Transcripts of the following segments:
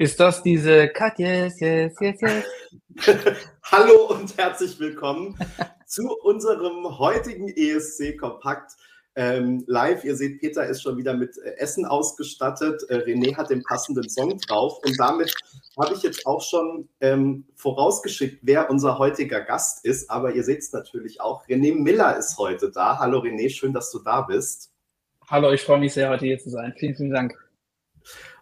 Ist das diese Cut, yes, yes, yes, yes? Hallo und herzlich willkommen zu unserem heutigen ESC Kompakt ähm, live. Ihr seht, Peter ist schon wieder mit äh, Essen ausgestattet. Äh, René hat den passenden Song drauf. Und damit habe ich jetzt auch schon ähm, vorausgeschickt, wer unser heutiger Gast ist. Aber ihr seht es natürlich auch. René Miller ist heute da. Hallo René, schön, dass du da bist. Hallo, ich freue mich sehr, heute hier zu sein. Vielen, vielen Dank.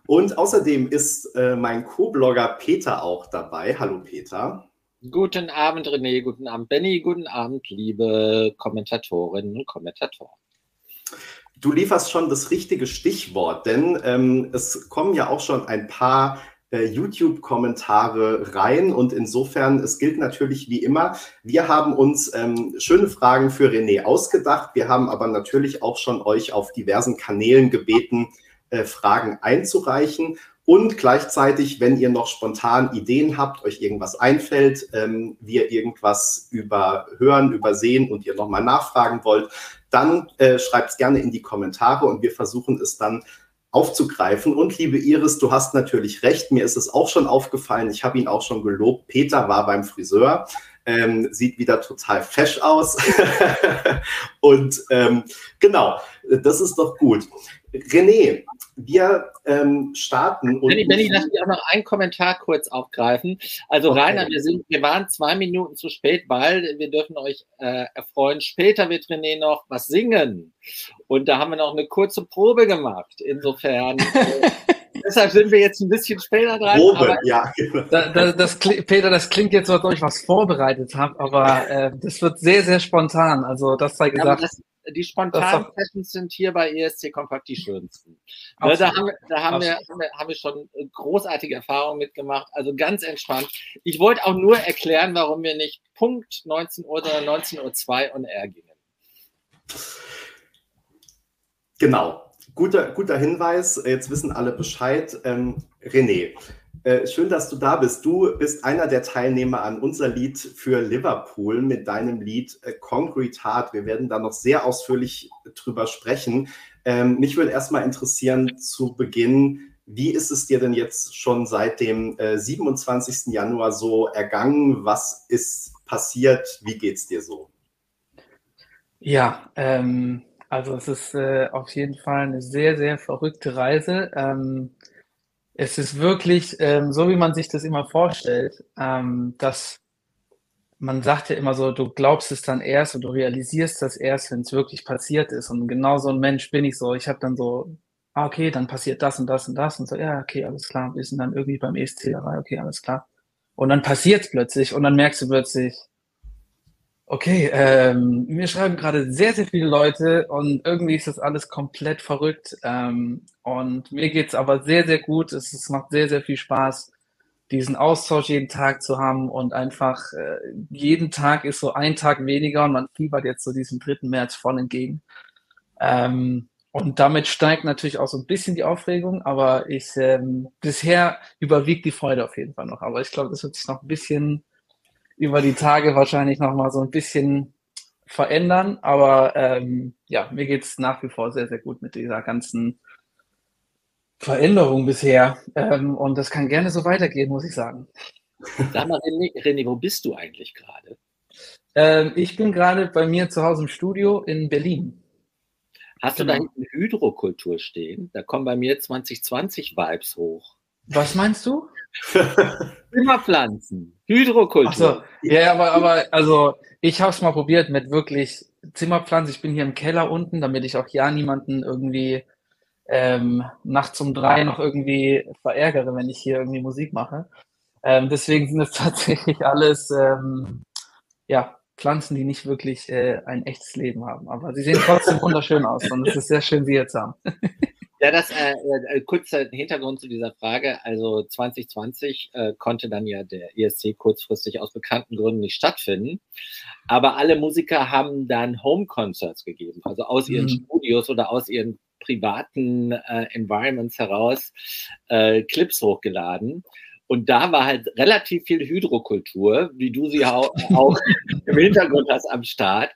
Und außerdem ist äh, mein Co-Blogger Peter auch dabei. Hallo Peter. Guten Abend, René. Guten Abend, Benny. Guten Abend, liebe Kommentatorinnen und Kommentatoren. Du lieferst schon das richtige Stichwort, denn ähm, es kommen ja auch schon ein paar äh, YouTube-Kommentare rein und insofern, es gilt natürlich wie immer, wir haben uns ähm, schöne Fragen für René ausgedacht. Wir haben aber natürlich auch schon euch auf diversen Kanälen gebeten, äh, Fragen einzureichen. Und gleichzeitig, wenn ihr noch spontan Ideen habt, euch irgendwas einfällt, ähm, wir irgendwas überhören, übersehen und ihr nochmal nachfragen wollt, dann äh, schreibt es gerne in die Kommentare und wir versuchen es dann aufzugreifen. Und liebe Iris, du hast natürlich recht, mir ist es auch schon aufgefallen, ich habe ihn auch schon gelobt, Peter war beim Friseur, ähm, sieht wieder total fesch aus. und ähm, genau, das ist doch gut. René, wir ähm, starten. Und Benny, Benny, lass mich auch noch einen Kommentar kurz aufgreifen. Also okay. Rainer, wir, sind, wir waren zwei Minuten zu spät, weil wir dürfen euch äh, erfreuen. Später wird René noch was singen. Und da haben wir noch eine kurze Probe gemacht. Insofern. Äh, deshalb sind wir jetzt ein bisschen später dran. Probe, ja. Da, da, das, Peter, das klingt jetzt, als ob ich was vorbereitet habe, aber äh, das wird sehr, sehr spontan. Also das sei gesagt. Ja, die spontanen Sessions sind hier bei ESC Kompakt die schönsten. Ne, da haben, da haben wir, haben, wir, haben wir schon großartige Erfahrungen mitgemacht. Also ganz entspannt. Ich wollte auch nur erklären, warum wir nicht Punkt 19 Uhr, sondern 19.02 Uhr on air gingen. Genau. Guter, guter Hinweis. Jetzt wissen alle Bescheid. Ähm, René, äh, schön, dass du da bist. Du bist einer der Teilnehmer an unser Lied für Liverpool mit deinem Lied äh, Concrete Heart. Wir werden da noch sehr ausführlich drüber sprechen. Ähm, mich würde erstmal interessieren zu Beginn, wie ist es dir denn jetzt schon seit dem äh, 27. Januar so ergangen? Was ist passiert? Wie geht es dir so? Ja, ähm, also es ist äh, auf jeden Fall eine sehr, sehr verrückte Reise. Ähm, es ist wirklich ähm, so, wie man sich das immer vorstellt, ähm, dass man sagt ja immer so, du glaubst es dann erst und du realisierst das erst, wenn es wirklich passiert ist. Und genau so ein Mensch bin ich so. Ich habe dann so, ah, okay, dann passiert das und das und das und so, ja, okay, alles klar. Wir sind dann irgendwie beim ESC dabei, okay, alles klar. Und dann passiert es plötzlich und dann merkst du plötzlich, Okay, ähm, mir schreiben gerade sehr, sehr viele Leute und irgendwie ist das alles komplett verrückt. Ähm, und mir geht's aber sehr, sehr gut. Es, es, macht sehr, sehr viel Spaß, diesen Austausch jeden Tag zu haben und einfach äh, jeden Tag ist so ein Tag weniger und man fiebert jetzt so diesem 3. März voll entgegen. Ähm, und damit steigt natürlich auch so ein bisschen die Aufregung, aber ich ähm, bisher überwiegt die Freude auf jeden Fall noch. Aber ich glaube, das wird sich noch ein bisschen über die Tage wahrscheinlich noch mal so ein bisschen verändern. Aber ähm, ja, mir geht's nach wie vor sehr, sehr gut mit dieser ganzen Veränderung bisher. Ähm, und das kann gerne so weitergehen, muss ich sagen. Sag mal, René, René wo bist du eigentlich gerade? Ähm, ich bin gerade bei mir zu Hause im Studio in Berlin. Hast genau. du da hinten Hydrokultur stehen? Da kommen bei mir 2020 Vibes hoch. Was meinst du? Zimmerpflanzen, Hydrokultur. So, ja, aber, aber also ich habe es mal probiert mit wirklich Zimmerpflanzen. Ich bin hier im Keller unten, damit ich auch ja niemanden irgendwie ähm, nachts um drei noch irgendwie verärgere, wenn ich hier irgendwie Musik mache. Ähm, deswegen sind es tatsächlich alles ähm, ja, Pflanzen, die nicht wirklich äh, ein echtes Leben haben. Aber sie sehen trotzdem wunderschön aus und es ist sehr schön, sie jetzt haben. Ja, das äh, äh, kurzer Hintergrund zu dieser Frage. Also 2020 äh, konnte dann ja der ESC kurzfristig aus bekannten Gründen nicht stattfinden. Aber alle Musiker haben dann Home-Concerts gegeben, also aus ihren mhm. Studios oder aus ihren privaten äh, Environments heraus äh, Clips hochgeladen. Und da war halt relativ viel Hydrokultur, wie du sie auch, auch im Hintergrund hast am Start.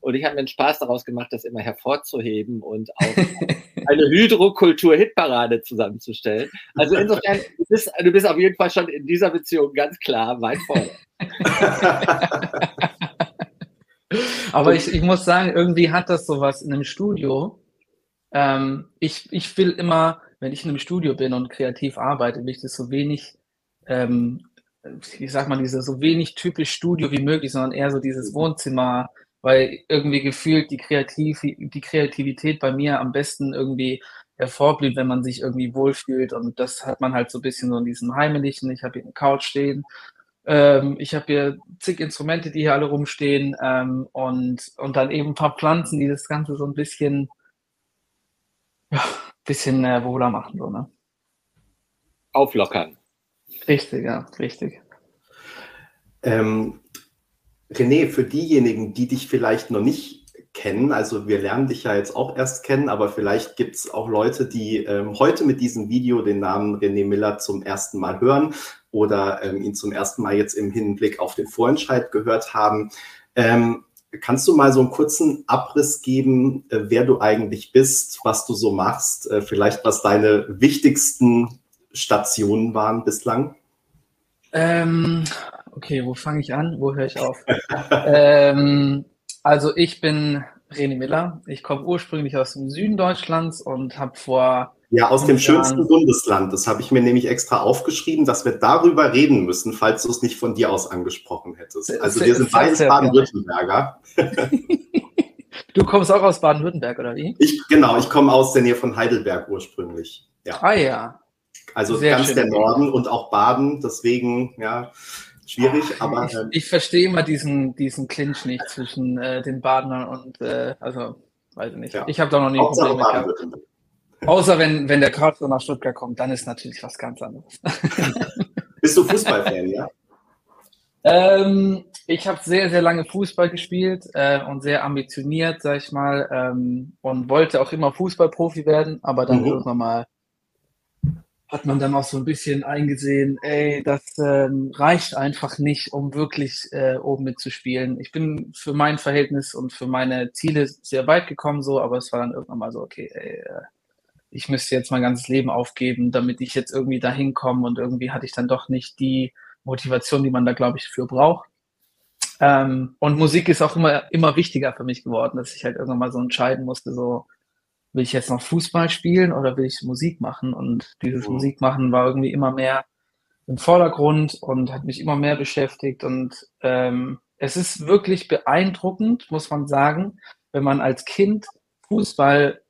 Und ich habe mir einen Spaß daraus gemacht, das immer hervorzuheben und auch eine Hydrokultur-Hitparade zusammenzustellen. Also insofern, du bist, du bist auf jeden Fall schon in dieser Beziehung ganz klar weit vorne. Aber ich, ich muss sagen, irgendwie hat das sowas in einem Studio. Ähm, ich, ich will immer, wenn ich in einem Studio bin und kreativ arbeite, will ich das so wenig, ähm, ich sag mal, diese so wenig typisch Studio wie möglich, sondern eher so dieses Wohnzimmer, weil irgendwie gefühlt die, Kreativ die Kreativität bei mir am besten irgendwie hervorblüht, wenn man sich irgendwie wohlfühlt. Und das hat man halt so ein bisschen so in diesem Heimlichen. Ich habe hier eine Couch stehen ähm, ich habe hier zig Instrumente, die hier alle rumstehen ähm, und, und dann eben ein paar Pflanzen, die das Ganze so ein bisschen, ja, bisschen äh, wohler machen. So, ne? Auflockern. Richtig, ja, richtig. Ähm, René, für diejenigen, die dich vielleicht noch nicht kennen, also wir lernen dich ja jetzt auch erst kennen, aber vielleicht gibt es auch Leute, die ähm, heute mit diesem Video den Namen René Miller zum ersten Mal hören oder ähm, ihn zum ersten Mal jetzt im Hinblick auf den Vorentscheid gehört haben. Ähm, kannst du mal so einen kurzen Abriss geben, äh, wer du eigentlich bist, was du so machst, äh, vielleicht was deine wichtigsten Stationen waren bislang? Ähm, okay, wo fange ich an? Wo höre ich auf? ähm, also ich bin René Miller. Ich komme ursprünglich aus dem Süden Deutschlands und habe vor ja, aus dem schönsten Bundesland. Das habe ich mir nämlich extra aufgeschrieben, dass wir darüber reden müssen, falls du es nicht von dir aus angesprochen hättest. Also wir sind beides Baden-Württemberger. Du kommst auch aus Baden-Württemberg, oder wie? Ich, genau, ich komme aus der Nähe von Heidelberg ursprünglich. Ja. Ah ja. Also Sehr ganz schön. der Norden und auch Baden, deswegen, ja, schwierig, Ach, aber. Ich, ähm, ich, verstehe immer diesen, diesen Clinch nicht zwischen äh, den Badenern und, äh, also, weiß ich nicht. Ja. Ich habe da noch nie Probleme gehabt. Außer wenn, wenn der Karlsruhe nach Stuttgart kommt, dann ist natürlich was ganz anderes. Bist du Fußballfan, ja? Ähm, ich habe sehr, sehr lange Fußball gespielt äh, und sehr ambitioniert, sag ich mal, ähm, und wollte auch immer Fußballprofi werden, aber dann mhm. irgendwann mal hat man dann auch so ein bisschen eingesehen, ey, das ähm, reicht einfach nicht, um wirklich äh, oben mitzuspielen. Ich bin für mein Verhältnis und für meine Ziele sehr weit gekommen, so, aber es war dann irgendwann mal so, okay, ey, äh, ich müsste jetzt mein ganzes Leben aufgeben, damit ich jetzt irgendwie da hinkomme und irgendwie hatte ich dann doch nicht die Motivation, die man da, glaube ich, für braucht. Ähm, und Musik ist auch immer, immer wichtiger für mich geworden, dass ich halt irgendwann mal so entscheiden musste, so, will ich jetzt noch Fußball spielen oder will ich Musik machen? Und dieses mhm. Musik machen war irgendwie immer mehr im Vordergrund und hat mich immer mehr beschäftigt. Und ähm, es ist wirklich beeindruckend, muss man sagen, wenn man als Kind Fußball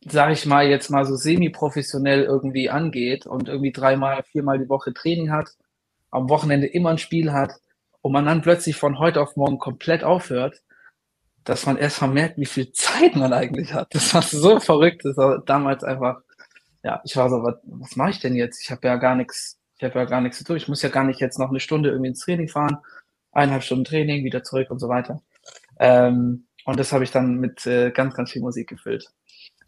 sage ich mal, jetzt mal so semi-professionell irgendwie angeht und irgendwie dreimal, viermal die Woche Training hat, am Wochenende immer ein Spiel hat und man dann plötzlich von heute auf morgen komplett aufhört, dass man erst mal merkt, wie viel Zeit man eigentlich hat. Das war so verrückt. Das war damals einfach, ja, ich war so, was, was mache ich denn jetzt? Ich habe ja gar nichts, ich habe ja gar nichts zu tun. Ich muss ja gar nicht jetzt noch eine Stunde irgendwie ins Training fahren, eineinhalb Stunden Training, wieder zurück und so weiter. Ähm, und das habe ich dann mit äh, ganz, ganz viel Musik gefüllt.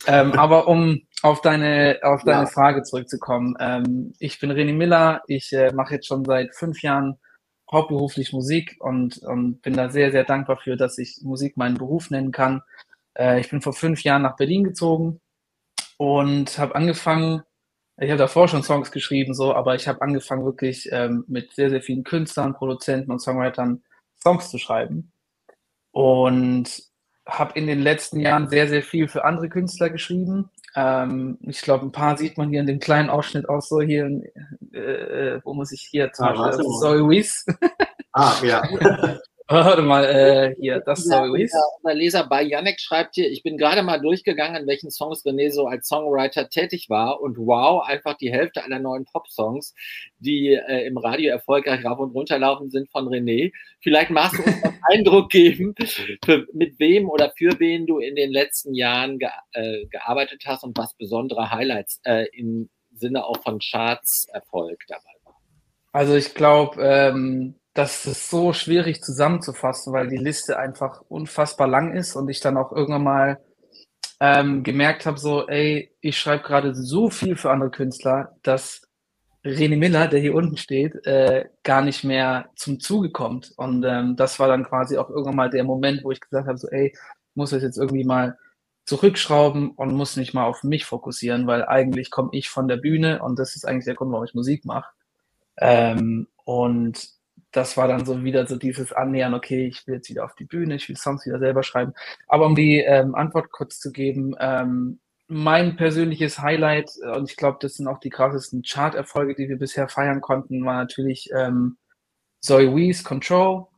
Ähm, aber um auf deine, auf deine ja. Frage zurückzukommen. Ähm, ich bin René Miller. Ich äh, mache jetzt schon seit fünf Jahren hauptberuflich Musik und, und bin da sehr, sehr dankbar für, dass ich Musik meinen Beruf nennen kann. Äh, ich bin vor fünf Jahren nach Berlin gezogen und habe angefangen, ich habe davor schon Songs geschrieben, so, aber ich habe angefangen wirklich ähm, mit sehr, sehr vielen Künstlern, Produzenten und Songwritern Songs zu schreiben. Und habe in den letzten Jahren sehr, sehr viel für andere Künstler geschrieben. Ähm, ich glaube, ein paar sieht man hier in dem kleinen Ausschnitt auch so hier, äh, äh wo muss ich hier zum ah, Beispiel, Zoe Weiss. Ah, ja. Warte mal, äh, hier, das ja, Zoe Weiss. Unser Leser bei Yannick schreibt hier, ich bin gerade mal durchgegangen, in welchen Songs René so als Songwriter tätig war und wow, einfach die Hälfte aller neuen Pop-Songs, die äh, im Radio erfolgreich rauf und runter laufen, sind von René. Vielleicht magst du uns einen Eindruck geben, für, mit wem oder für wen du in den letzten Jahren ge äh, gearbeitet hast und was besondere Highlights äh, im Sinne auch von Charts-Erfolg dabei war. Also ich glaube, ähm, das ist so schwierig zusammenzufassen, weil die Liste einfach unfassbar lang ist und ich dann auch irgendwann mal ähm, gemerkt habe, so, ey, ich schreibe gerade so viel für andere Künstler, dass René Miller, der hier unten steht, äh, gar nicht mehr zum Zuge kommt. Und ähm, das war dann quasi auch irgendwann mal der Moment, wo ich gesagt habe, so, ey, muss das jetzt irgendwie mal zurückschrauben und muss nicht mal auf mich fokussieren, weil eigentlich komme ich von der Bühne und das ist eigentlich der Grund, warum ich Musik mache. Ähm, und das war dann so wieder so dieses Annähern, okay, ich will jetzt wieder auf die Bühne, ich will Songs wieder selber schreiben. Aber um die ähm, Antwort kurz zu geben, ähm, mein persönliches Highlight, äh, und ich glaube, das sind auch die krassesten Chart-Erfolge, die wir bisher feiern konnten, war natürlich ähm, Zoe Wees Control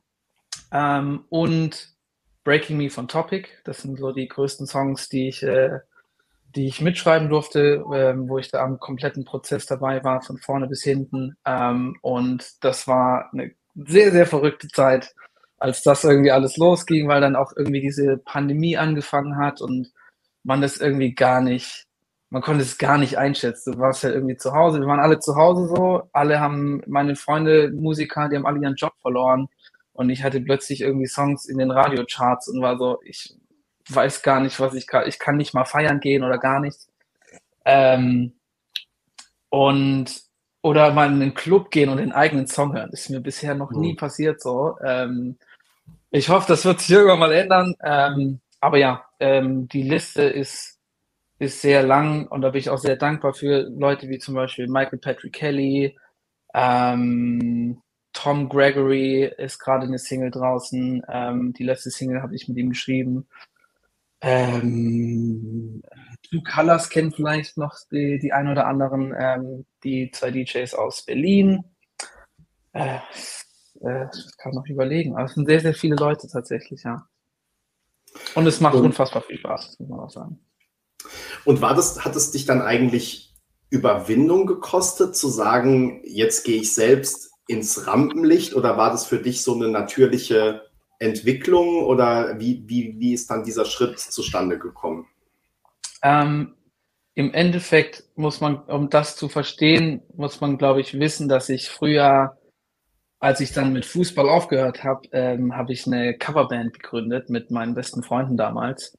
ähm, und Breaking Me von Topic. Das sind so die größten Songs, die ich, äh, die ich mitschreiben durfte, ähm, wo ich da am kompletten Prozess dabei war, von vorne bis hinten. Ähm, und das war eine sehr, sehr verrückte Zeit, als das irgendwie alles losging, weil dann auch irgendwie diese Pandemie angefangen hat und man das irgendwie gar nicht, man konnte es gar nicht einschätzen. Du warst ja irgendwie zu Hause, wir waren alle zu Hause so, alle haben, meine Freunde, Musiker, die haben alle ihren Job verloren und ich hatte plötzlich irgendwie Songs in den Radiocharts und war so, ich weiß gar nicht, was ich kann, ich kann nicht mal feiern gehen oder gar nichts. Ähm, und oder mal in den Club gehen und den eigenen Song hören. Ist mir bisher noch nie passiert so. Ähm, ich hoffe, das wird sich irgendwann mal ändern. Ähm, aber ja, ähm, die Liste ist, ist sehr lang und da bin ich auch sehr dankbar für Leute wie zum Beispiel Michael Patrick Kelly, ähm, Tom Gregory ist gerade eine Single draußen. Ähm, die letzte Single habe ich mit ihm geschrieben. Ähm, Two Colors kennt vielleicht noch die, die ein oder anderen, ähm, die zwei DJs aus Berlin. Äh, äh, kann noch überlegen. Aber es sind sehr, sehr viele Leute tatsächlich, ja. Und es macht und, unfassbar viel Spaß, muss man auch sagen. Und war das, hat es dich dann eigentlich Überwindung gekostet, zu sagen, jetzt gehe ich selbst ins Rampenlicht oder war das für dich so eine natürliche Entwicklung oder wie, wie, wie ist dann dieser Schritt zustande gekommen? Ähm, Im Endeffekt muss man, um das zu verstehen, muss man, glaube ich, wissen, dass ich früher als ich dann mit Fußball aufgehört habe, ähm, habe ich eine Coverband gegründet mit meinen besten Freunden damals.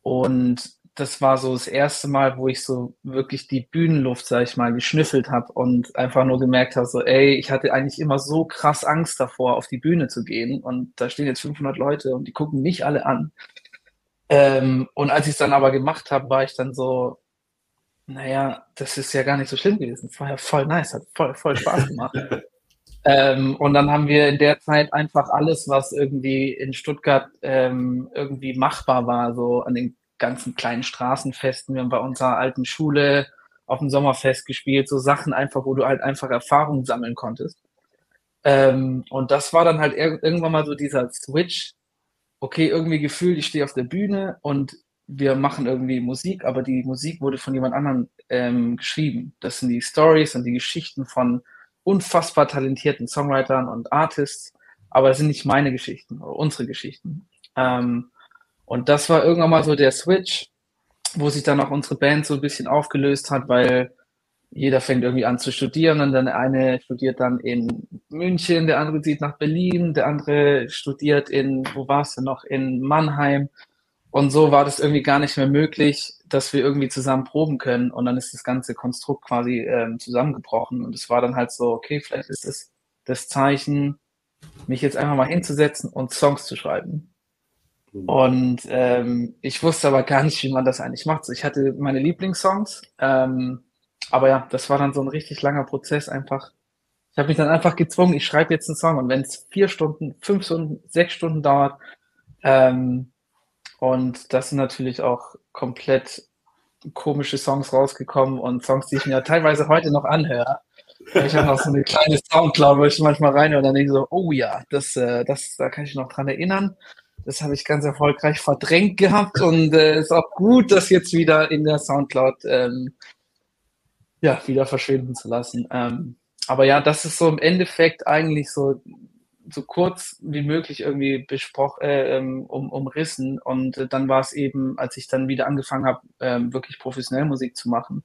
Und das war so das erste Mal, wo ich so wirklich die Bühnenluft, sag ich mal, geschnüffelt habe und einfach nur gemerkt habe, so, ey, ich hatte eigentlich immer so krass Angst davor, auf die Bühne zu gehen. Und da stehen jetzt 500 Leute und die gucken mich alle an. Ähm, und als ich es dann aber gemacht habe, war ich dann so, naja, das ist ja gar nicht so schlimm gewesen. Es war ja voll nice, hat voll, voll Spaß gemacht. Ähm, und dann haben wir in der Zeit einfach alles, was irgendwie in Stuttgart ähm, irgendwie machbar war, so an den ganzen kleinen Straßenfesten. Wir haben bei unserer alten Schule auf dem Sommerfest gespielt, so Sachen einfach, wo du halt einfach Erfahrungen sammeln konntest. Ähm, und das war dann halt ir irgendwann mal so dieser Switch. Okay, irgendwie gefühlt, ich stehe auf der Bühne und wir machen irgendwie Musik, aber die Musik wurde von jemand anderem ähm, geschrieben. Das sind die Stories und die Geschichten von unfassbar talentierten Songwritern und Artists, aber es sind nicht meine Geschichten oder unsere Geschichten. Ähm, und das war irgendwann mal so der Switch, wo sich dann auch unsere Band so ein bisschen aufgelöst hat, weil jeder fängt irgendwie an zu studieren und dann der eine studiert dann in München, der andere zieht nach Berlin, der andere studiert in, wo war es denn noch, in Mannheim. Und so war das irgendwie gar nicht mehr möglich, dass wir irgendwie zusammen proben können. Und dann ist das ganze Konstrukt quasi ähm, zusammengebrochen. Und es war dann halt so, okay, vielleicht ist es das Zeichen, mich jetzt einfach mal hinzusetzen und Songs zu schreiben. Mhm. Und ähm, ich wusste aber gar nicht, wie man das eigentlich macht. Ich hatte meine Lieblingssongs, ähm, aber ja, das war dann so ein richtig langer Prozess einfach. Ich habe mich dann einfach gezwungen, ich schreibe jetzt einen Song und wenn es vier Stunden, fünf Stunden, sechs Stunden dauert, ähm, und das sind natürlich auch komplett komische Songs rausgekommen und Songs, die ich mir teilweise heute noch anhöre. Ich habe noch so eine kleine Soundcloud, wo ich manchmal rein und dann denke ich so, oh ja, das, äh, das, da kann ich noch dran erinnern. Das habe ich ganz erfolgreich verdrängt gehabt und äh, ist auch gut, das jetzt wieder in der Soundcloud ähm, ja, wieder verschwinden zu lassen. Ähm, aber ja, das ist so im Endeffekt eigentlich so so kurz wie möglich irgendwie besprochen, äh, ähm, um, umrissen. Und äh, dann war es eben, als ich dann wieder angefangen habe, ähm, wirklich professionell Musik zu machen,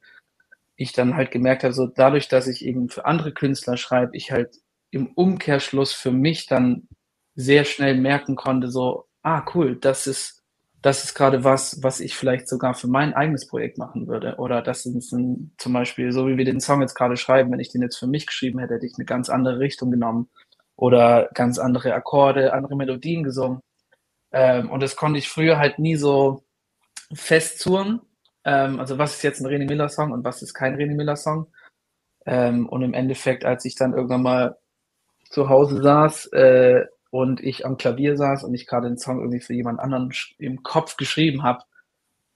ich dann halt gemerkt habe, so dadurch, dass ich eben für andere Künstler schreibe, ich halt im Umkehrschluss für mich dann sehr schnell merken konnte, so, ah, cool, das ist, das ist gerade was, was ich vielleicht sogar für mein eigenes Projekt machen würde. Oder das ist ein, zum Beispiel, so wie wir den Song jetzt gerade schreiben, wenn ich den jetzt für mich geschrieben hätte, hätte ich eine ganz andere Richtung genommen oder ganz andere Akkorde, andere Melodien gesungen. Ähm, und das konnte ich früher halt nie so festzurren. Ähm, also was ist jetzt ein René Miller Song und was ist kein René Miller Song? Ähm, und im Endeffekt, als ich dann irgendwann mal zu Hause saß äh, und ich am Klavier saß und ich gerade den Song irgendwie für jemand anderen im Kopf geschrieben habe,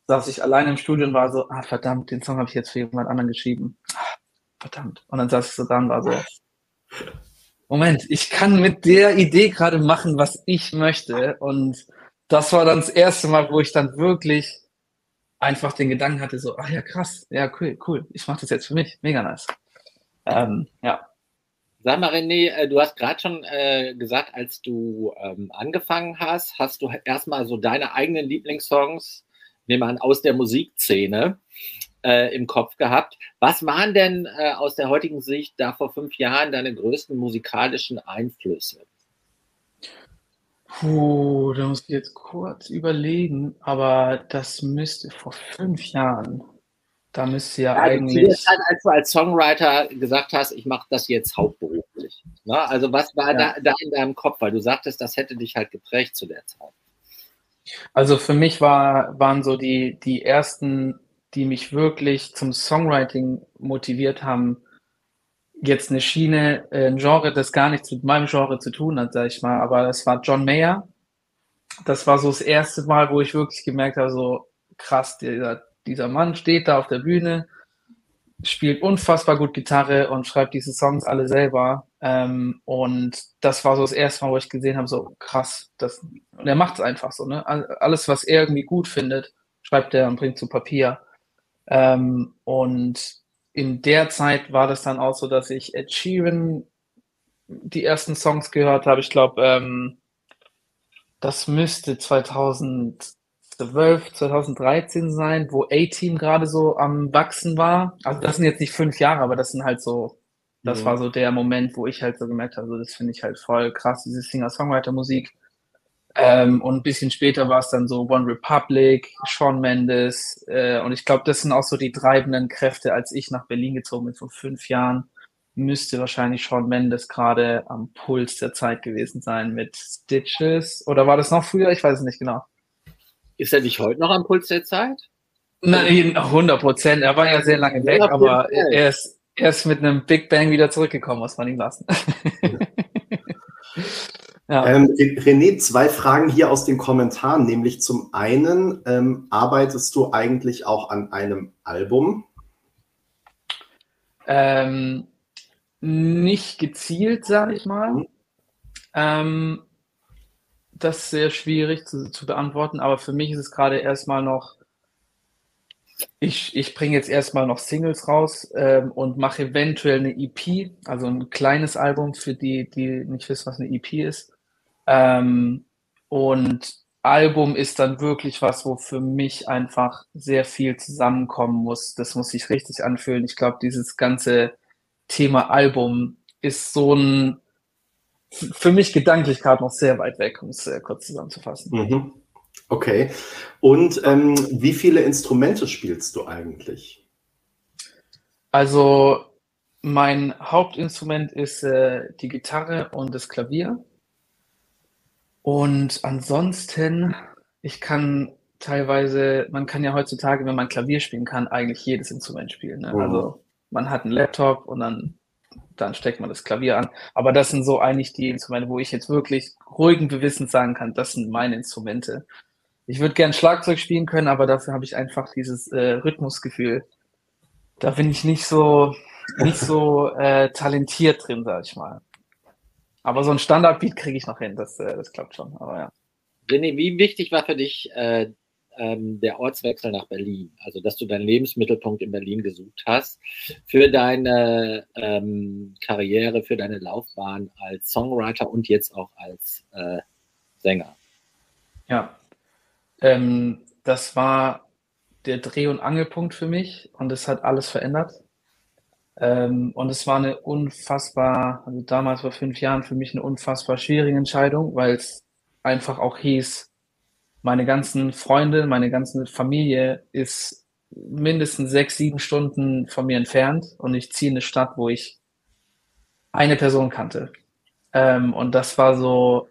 saß ich allein im Studio und war so, ah verdammt, den Song habe ich jetzt für jemand anderen geschrieben. Ah, verdammt. Und dann saß ich so da und war so, Moment, ich kann mit der Idee gerade machen, was ich möchte. Und das war dann das erste Mal, wo ich dann wirklich einfach den Gedanken hatte, so, ach ja, krass, ja, cool, cool, ich mache das jetzt für mich, mega nice. Ähm, ja, Sag mal, René, äh, du hast gerade schon äh, gesagt, als du ähm, angefangen hast, hast du erstmal so deine eigenen Lieblingssongs, nehmen an, aus der Musikszene äh, im Kopf gehabt. Was waren denn äh, aus der heutigen Sicht da vor fünf Jahren deine größten musikalischen Einflüsse? Puh, da muss ich jetzt kurz überlegen, aber das müsste vor fünf Jahren. Da müsste ja, ja eigentlich. Zeit, als du als Songwriter gesagt hast, ich mache das jetzt hauptberuflich. Ne? Also, was war ja. da, da, in deinem Kopf? Weil du sagtest, das hätte dich halt geprägt zu der Zeit. Also, für mich war, waren so die, die ersten, die mich wirklich zum Songwriting motiviert haben, jetzt eine Schiene, äh, ein Genre, das gar nichts mit meinem Genre zu tun hat, sag ich mal. Aber das war John Mayer. Das war so das erste Mal, wo ich wirklich gemerkt habe, so krass, dieser dieser Mann steht da auf der Bühne, spielt unfassbar gut Gitarre und schreibt diese Songs alle selber. Ähm, und das war so das erste Mal, wo ich gesehen habe, so krass. Das, und er macht es einfach so. Ne? Alles, was er irgendwie gut findet, schreibt er und bringt zu Papier. Ähm, und in der Zeit war das dann auch so, dass ich Ed Sheeran die ersten Songs gehört habe. Ich glaube, ähm, das müsste 2000 2012, 2013 sein, wo A-Team gerade so am Wachsen war. Also das sind jetzt nicht fünf Jahre, aber das sind halt so, das mhm. war so der Moment, wo ich halt so gemerkt habe, so, das finde ich halt voll krass, diese Singer-Songwriter-Musik. Ähm, und ein bisschen später war es dann so One Republic, Sean Mendes. Äh, und ich glaube, das sind auch so die treibenden Kräfte, als ich nach Berlin gezogen bin vor fünf Jahren. Müsste wahrscheinlich Sean Mendes gerade am Puls der Zeit gewesen sein mit Stitches. Oder war das noch früher? Ich weiß es nicht genau. Ist er nicht heute noch am Puls der Zeit? Nein, 100 Prozent. Er war ja sehr lange weg, aber er ist, er ist mit einem Big Bang wieder zurückgekommen, muss man ihm lassen. ja. ähm, René, zwei Fragen hier aus den Kommentaren. Nämlich zum einen, ähm, arbeitest du eigentlich auch an einem Album? Ähm, nicht gezielt, sage ich mal. Mhm. Das ist sehr schwierig zu, zu beantworten, aber für mich ist es gerade erstmal noch, ich, ich bringe jetzt erstmal noch Singles raus ähm, und mache eventuell eine EP, also ein kleines Album für die, die nicht wissen, was eine EP ist. Ähm, und Album ist dann wirklich was, wo für mich einfach sehr viel zusammenkommen muss. Das muss sich richtig anfühlen. Ich glaube, dieses ganze Thema Album ist so ein für mich gedanklich gerade noch sehr weit weg, um es sehr kurz zusammenzufassen. Mhm. Okay. Und ähm, wie viele Instrumente spielst du eigentlich? Also mein Hauptinstrument ist äh, die Gitarre und das Klavier. Und ansonsten, ich kann teilweise, man kann ja heutzutage, wenn man Klavier spielen kann, eigentlich jedes Instrument spielen. Ne? Mhm. Also man hat einen Laptop und dann dann steckt man das Klavier an. Aber das sind so eigentlich die Instrumente, wo ich jetzt wirklich ruhigen Gewissens sagen kann, das sind meine Instrumente. Ich würde gern Schlagzeug spielen können, aber dafür habe ich einfach dieses äh, Rhythmusgefühl. Da bin ich nicht so, nicht so äh, talentiert drin, sag ich mal. Aber so ein Standardbeat kriege ich noch hin, das, äh, das klappt schon. Aber ja. René, wie wichtig war für dich äh, ähm, der Ortswechsel nach Berlin, also dass du deinen Lebensmittelpunkt in Berlin gesucht hast, für deine ähm, Karriere, für deine Laufbahn als Songwriter und jetzt auch als äh, Sänger. Ja, ähm, das war der Dreh- und Angelpunkt für mich und es hat alles verändert. Ähm, und es war eine unfassbar, also damals vor fünf Jahren für mich eine unfassbar schwierige Entscheidung, weil es einfach auch hieß, meine ganzen Freunde, meine ganze Familie ist mindestens sechs, sieben Stunden von mir entfernt und ich ziehe in eine Stadt, wo ich eine Person kannte. Ähm, und das war so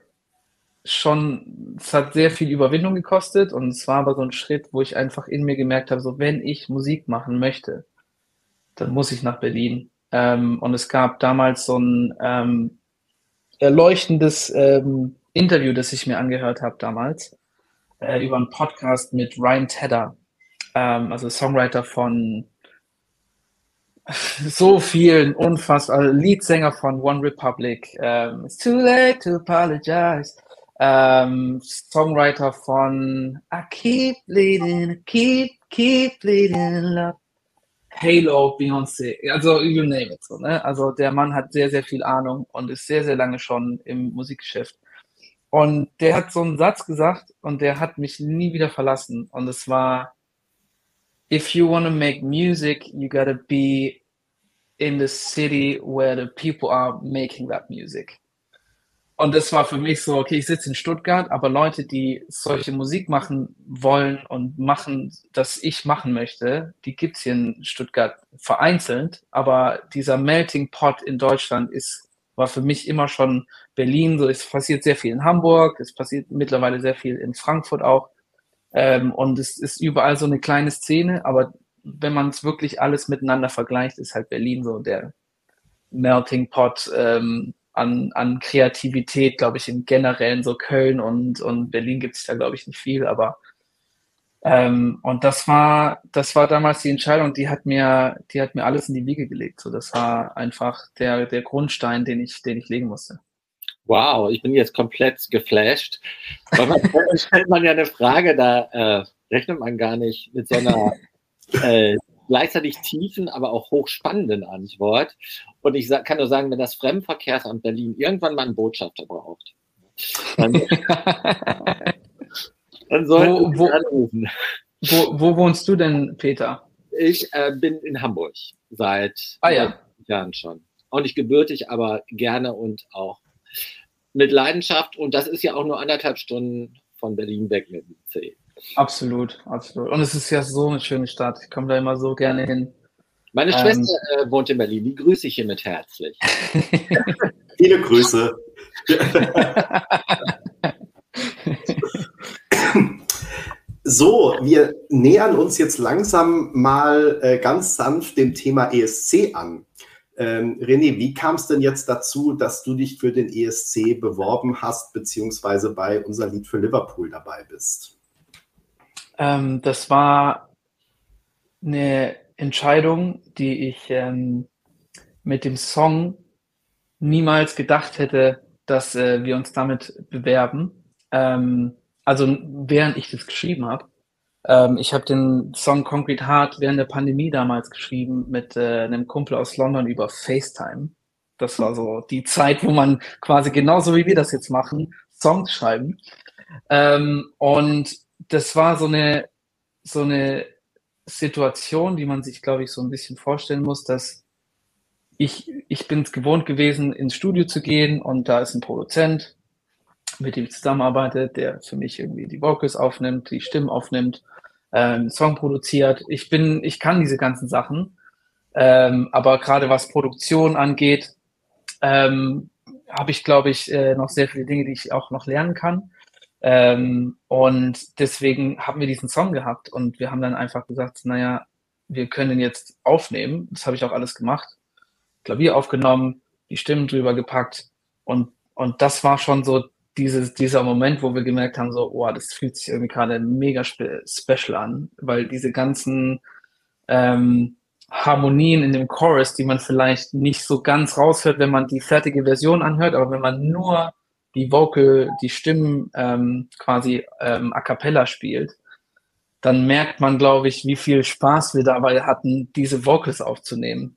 schon, es hat sehr viel Überwindung gekostet und es war aber so ein Schritt, wo ich einfach in mir gemerkt habe, so wenn ich Musik machen möchte, dann muss ich nach Berlin. Ähm, und es gab damals so ein ähm, erleuchtendes ähm, Interview, das ich mir angehört habe damals, äh, über einen Podcast mit Ryan Tedder, ähm, also Songwriter von so vielen unfassbar, also Leadsänger von One Republic, ähm, It's too late to apologize, ähm, Songwriter von I keep bleeding, keep, keep bleeding love, Halo, Beyoncé, also you name it. So, ne? Also der Mann hat sehr, sehr viel Ahnung und ist sehr, sehr lange schon im Musikgeschäft. Und der hat so einen Satz gesagt und der hat mich nie wieder verlassen. Und es war, if you want to make music, you gotta be in the city where the people are making that music. Und das war für mich so, okay, ich sitze in Stuttgart, aber Leute, die solche Musik machen wollen und machen, das ich machen möchte, die gibt's hier in Stuttgart vereinzelt, aber dieser Melting Pot in Deutschland ist, war für mich immer schon Berlin, so es passiert sehr viel in Hamburg, es passiert mittlerweile sehr viel in Frankfurt auch. Ähm, und es ist überall so eine kleine Szene, aber wenn man es wirklich alles miteinander vergleicht, ist halt Berlin so der Melting Pot ähm, an, an Kreativität, glaube ich, in generellen so Köln und, und Berlin gibt es da, glaube ich, nicht viel, aber ähm, und das war, das war damals die Entscheidung, die hat mir, die hat mir alles in die Wiege gelegt. So, das war einfach der, der Grundstein, den ich, den ich legen musste. Wow, ich bin jetzt komplett geflasht. Weil stellt man ja eine Frage, da äh, rechnet man gar nicht mit so einer äh, gleichzeitig tiefen, aber auch hochspannenden Antwort. Und ich kann nur sagen, wenn das Fremdenverkehrsamt Berlin irgendwann mal einen Botschafter braucht, dann, dann sollten wo, wo, anrufen. Wo, wo wohnst du denn, Peter? Ich äh, bin in Hamburg seit ah, ja. Jahren schon. Auch nicht gebürtig, aber gerne und auch mit Leidenschaft. Und das ist ja auch nur anderthalb Stunden von Berlin weg mit dem C. Absolut, absolut. Und es ist ja so eine schöne Stadt. Ich komme da immer so gerne hin. Meine ähm, Schwester äh, wohnt in Berlin. Die grüße ich hiermit herzlich. Viele Grüße. So, wir nähern uns jetzt langsam mal äh, ganz sanft dem Thema ESC an. Ähm, René, wie kam es denn jetzt dazu, dass du dich für den ESC beworben hast, beziehungsweise bei unser Lied für Liverpool dabei bist? Ähm, das war eine Entscheidung, die ich ähm, mit dem Song niemals gedacht hätte, dass äh, wir uns damit bewerben. Ähm, also während ich das geschrieben habe. Ähm, ich habe den Song Concrete Heart während der Pandemie damals geschrieben mit äh, einem Kumpel aus London über FaceTime. Das war so die Zeit, wo man quasi genauso wie wir das jetzt machen, Songs schreiben. Ähm, und das war so eine, so eine Situation, die man sich, glaube ich, so ein bisschen vorstellen muss, dass ich, ich bin es gewohnt gewesen, ins Studio zu gehen und da ist ein Produzent, mit dem ich zusammenarbeite, der für mich irgendwie die Vocals aufnimmt, die Stimmen aufnimmt, ähm, Song produziert. Ich bin, ich kann diese ganzen Sachen, ähm, aber gerade was Produktion angeht, ähm, habe ich, glaube ich, äh, noch sehr viele Dinge, die ich auch noch lernen kann. Ähm, und deswegen haben wir diesen Song gehabt und wir haben dann einfach gesagt, naja, wir können ihn jetzt aufnehmen. Das habe ich auch alles gemacht. Klavier aufgenommen, die Stimmen drüber gepackt und, und das war schon so dieses, dieser Moment, wo wir gemerkt haben, so, oh, das fühlt sich irgendwie gerade mega spe special an, weil diese ganzen ähm, Harmonien in dem Chorus, die man vielleicht nicht so ganz raushört, wenn man die fertige Version anhört, aber wenn man nur die Vocal, die Stimmen ähm, quasi ähm, a cappella spielt, dann merkt man, glaube ich, wie viel Spaß wir dabei hatten, diese Vocals aufzunehmen.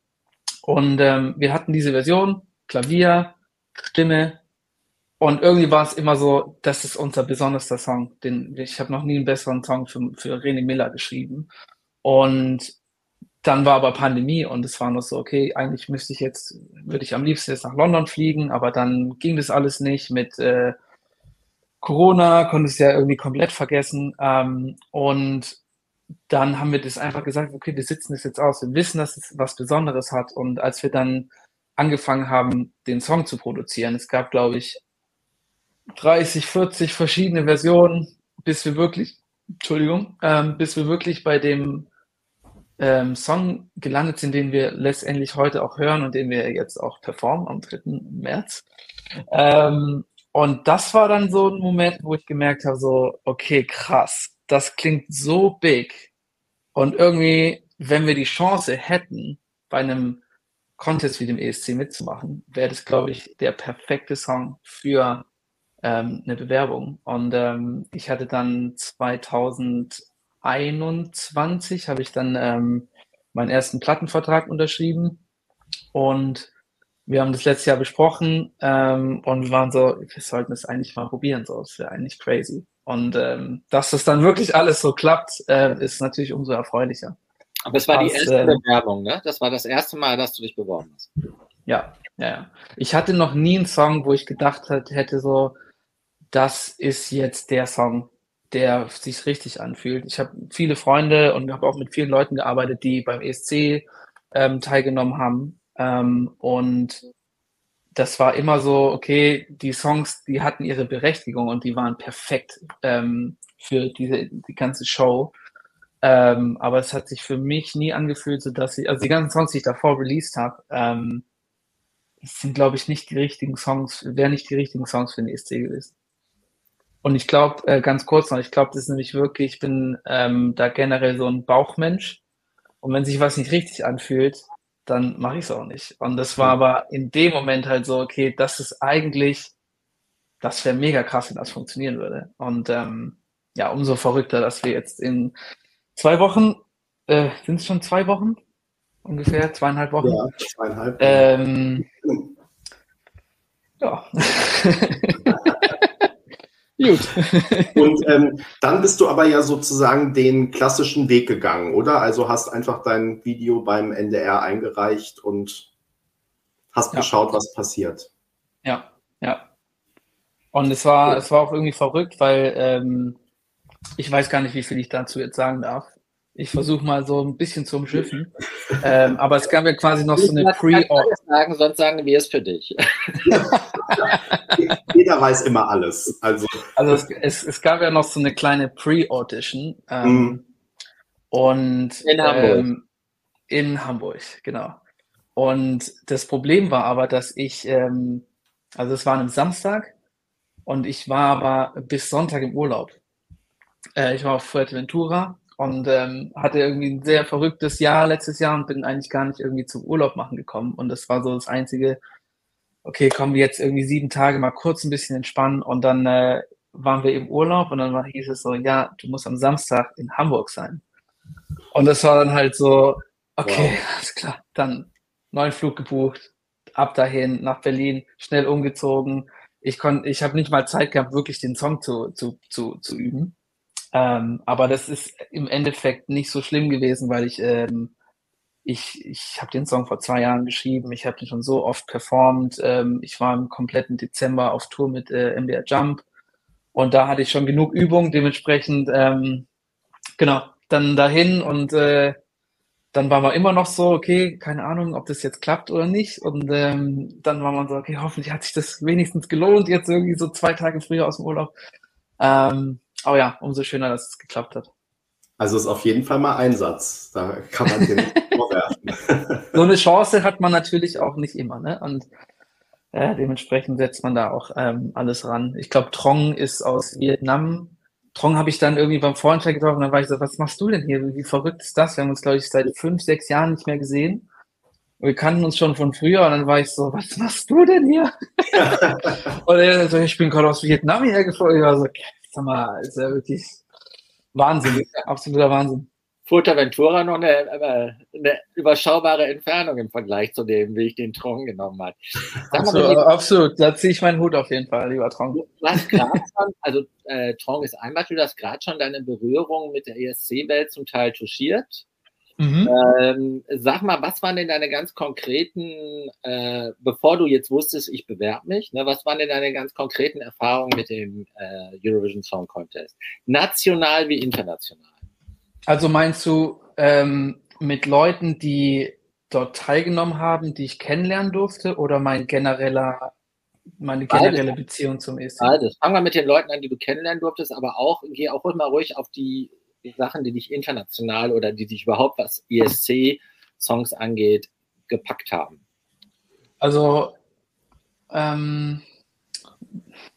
Und ähm, wir hatten diese Version, Klavier, Stimme, und irgendwie war es immer so, das ist unser besonderster Song. Den, ich habe noch nie einen besseren Song für, für René Miller geschrieben. Und dann war aber Pandemie und es war noch so, okay, eigentlich müsste ich jetzt, würde ich am liebsten jetzt nach London fliegen, aber dann ging das alles nicht mit, äh, Corona, konnte es ja irgendwie komplett vergessen. Ähm, und dann haben wir das einfach gesagt, okay, wir sitzen das jetzt aus. Wir wissen, dass es was Besonderes hat. Und als wir dann angefangen haben, den Song zu produzieren, es gab, glaube ich, 30, 40 verschiedene Versionen, bis wir wirklich, Entschuldigung, ähm, bis wir wirklich bei dem ähm, Song gelandet sind, den wir letztendlich heute auch hören und den wir jetzt auch performen am 3. März. Ähm, und das war dann so ein Moment, wo ich gemerkt habe, so, okay, krass, das klingt so big. Und irgendwie, wenn wir die Chance hätten, bei einem Contest wie dem ESC mitzumachen, wäre das, glaube ich, der perfekte Song für ähm, eine Bewerbung. Und ähm, ich hatte dann 2021 habe ich dann ähm, meinen ersten Plattenvertrag unterschrieben und wir haben das letztes Jahr besprochen ähm, und waren so, wir sollten es eigentlich mal probieren, so, das wäre eigentlich crazy. Und ähm, dass das dann wirklich alles so klappt, äh, ist natürlich umso erfreulicher. Aber es war die erste äh, Bewerbung, ne? Das war das erste Mal, dass du dich beworben hast. Ja, ja, ja. Ich hatte noch nie einen Song, wo ich gedacht hätte, so, das ist jetzt der Song, der sich richtig anfühlt. Ich habe viele Freunde und habe auch mit vielen Leuten gearbeitet, die beim ESC ähm, teilgenommen haben. Ähm, und das war immer so, okay, die Songs, die hatten ihre Berechtigung und die waren perfekt ähm, für diese die ganze Show. Ähm, aber es hat sich für mich nie angefühlt, so dass ich, also die ganzen Songs, die ich davor released habe, ähm, sind, glaube ich, nicht die richtigen Songs, wären nicht die richtigen Songs für den ESC gewesen. Und ich glaube, äh, ganz kurz noch, ich glaube, das ist nämlich wirklich, ich bin ähm, da generell so ein Bauchmensch. Und wenn sich was nicht richtig anfühlt, dann mache ich es auch nicht. Und das war aber in dem Moment halt so, okay, das ist eigentlich, das wäre mega krass, wenn das funktionieren würde. Und ähm, ja, umso verrückter, dass wir jetzt in zwei Wochen, äh, sind es schon zwei Wochen? Ungefähr zweieinhalb Wochen? Ja, zweieinhalb. Ähm, ja. Gut. Und ähm, dann bist du aber ja sozusagen den klassischen Weg gegangen, oder? Also hast einfach dein Video beim NDR eingereicht und hast ja. geschaut, was passiert. Ja, ja. Und es war, es war auch irgendwie verrückt, weil ähm, ich weiß gar nicht, wie viel ich dazu jetzt sagen darf. Ich versuche mal so ein bisschen zu umschiffen. Ähm, aber es gab ja quasi noch so eine Pre-Order. sagen, sonst sagen wir es für dich. Jeder weiß immer alles. Also, also es, es, es gab ja noch so eine kleine Pre-Audition. Ähm, mm. Und in Hamburg. Ähm, in Hamburg, genau. Und das Problem war aber, dass ich, ähm, also es war ein Samstag und ich war aber bis Sonntag im Urlaub. Äh, ich war auf Fuerteventura und ähm, hatte irgendwie ein sehr verrücktes Jahr letztes Jahr und bin eigentlich gar nicht irgendwie zum Urlaub machen gekommen. Und das war so das einzige, okay, kommen wir jetzt irgendwie sieben Tage mal kurz ein bisschen entspannen und dann äh, waren wir im Urlaub und dann war, hieß es so, ja, du musst am Samstag in Hamburg sein. Und das war dann halt so, okay, wow. alles klar, dann neuen Flug gebucht, ab dahin nach Berlin, schnell umgezogen. Ich konnte, ich habe nicht mal Zeit gehabt, wirklich den Song zu, zu, zu, zu üben. Ähm, aber das ist im Endeffekt nicht so schlimm gewesen, weil ich, ähm, ich, ich habe den Song vor zwei Jahren geschrieben, ich habe den schon so oft performt. Ähm, ich war im kompletten Dezember auf Tour mit äh, MDR Jump und da hatte ich schon genug Übung, dementsprechend, ähm, genau, dann dahin und äh, dann war man immer noch so, okay, keine Ahnung, ob das jetzt klappt oder nicht. Und ähm, dann war man so, okay, hoffentlich hat sich das wenigstens gelohnt, jetzt irgendwie so zwei Tage früher aus dem Urlaub. Ähm, aber ja, umso schöner, dass es geklappt hat. Also ist auf jeden Fall mal Einsatz. Da kann man den vorwerfen. so eine Chance hat man natürlich auch nicht immer, ne? Und äh, dementsprechend setzt man da auch ähm, alles ran. Ich glaube, Trong ist aus Vietnam. Trong habe ich dann irgendwie beim Vorentscheid getroffen dann war ich so, was machst du denn hier? Wie verrückt ist das? Wir haben uns, glaube ich, seit fünf, sechs Jahren nicht mehr gesehen. Wir kannten uns schon von früher und dann war ich so, was machst du denn hier? und er so, ich bin gerade aus Vietnam hierher geflogen. Ich war so, sag mal, ist ja wirklich Wahnsinn, absoluter Wahnsinn. Fuerteventura noch eine, eine, überschaubare Entfernung im Vergleich zu dem, wie ich den Tron genommen habe. Absolut, absolut, da ziehe ich meinen Hut auf jeden Fall, lieber Tron. Hast gerade schon, also äh, Tron ist ein Beispiel, du hast gerade schon deine Berührung mit der ESC-Welt zum Teil touchiert. Mhm. Ähm, sag mal, was waren denn deine ganz konkreten, äh, bevor du jetzt wusstest, ich bewerbe mich, ne, was waren denn deine ganz konkreten Erfahrungen mit dem äh, Eurovision Song Contest? National wie international? Also meinst du ähm, mit Leuten, die dort teilgenommen haben, die ich kennenlernen durfte, oder mein genereller, meine generelle. Beziehung zum ESC? Beides. Fangen wir mit den Leuten an, die du kennenlernen durftest, aber auch, geh auch mal ruhig auf die die Sachen, die dich international oder die dich überhaupt was ESC-Songs angeht, gepackt haben? Also, ähm,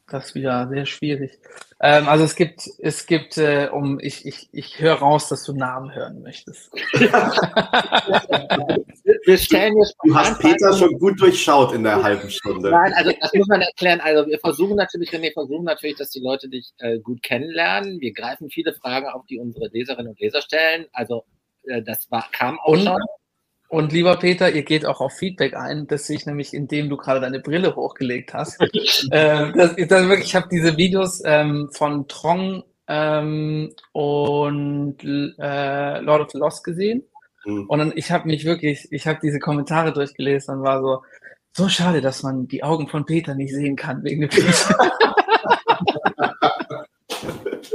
das ist wieder sehr schwierig. Ähm, also es gibt, es gibt, äh, um ich, ich, ich höre raus, dass du Namen hören möchtest. wir stellen jetzt du hast Peter schon gut durchschaut in der halben Stunde. Nein, also das muss man erklären. Also wir versuchen natürlich, René, versuchen natürlich, dass die Leute dich äh, gut kennenlernen. Wir greifen viele Fragen auf, die unsere Leserinnen und Leser stellen. Also äh, das war, kam auch und, schon. Und lieber Peter, ihr geht auch auf Feedback ein. Das sehe ich nämlich, indem du gerade deine Brille hochgelegt hast. äh, das, das wirklich, ich habe diese Videos ähm, von Trong ähm, und äh, Lord of the Lost gesehen. Mhm. Und dann, ich habe mich wirklich, ich habe diese Kommentare durchgelesen und war so, so schade, dass man die Augen von Peter nicht sehen kann wegen dem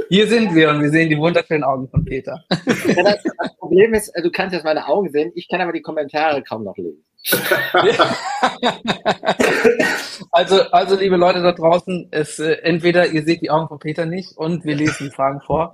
Hier sind wir und wir sehen die wunderschönen Augen von Peter. Ja, das, das, Problem ist, du kannst jetzt meine Augen sehen, ich kann aber die Kommentare kaum noch lesen. also, also, liebe Leute da draußen, es, äh, entweder ihr seht die Augen von Peter nicht und wir lesen die Fragen vor,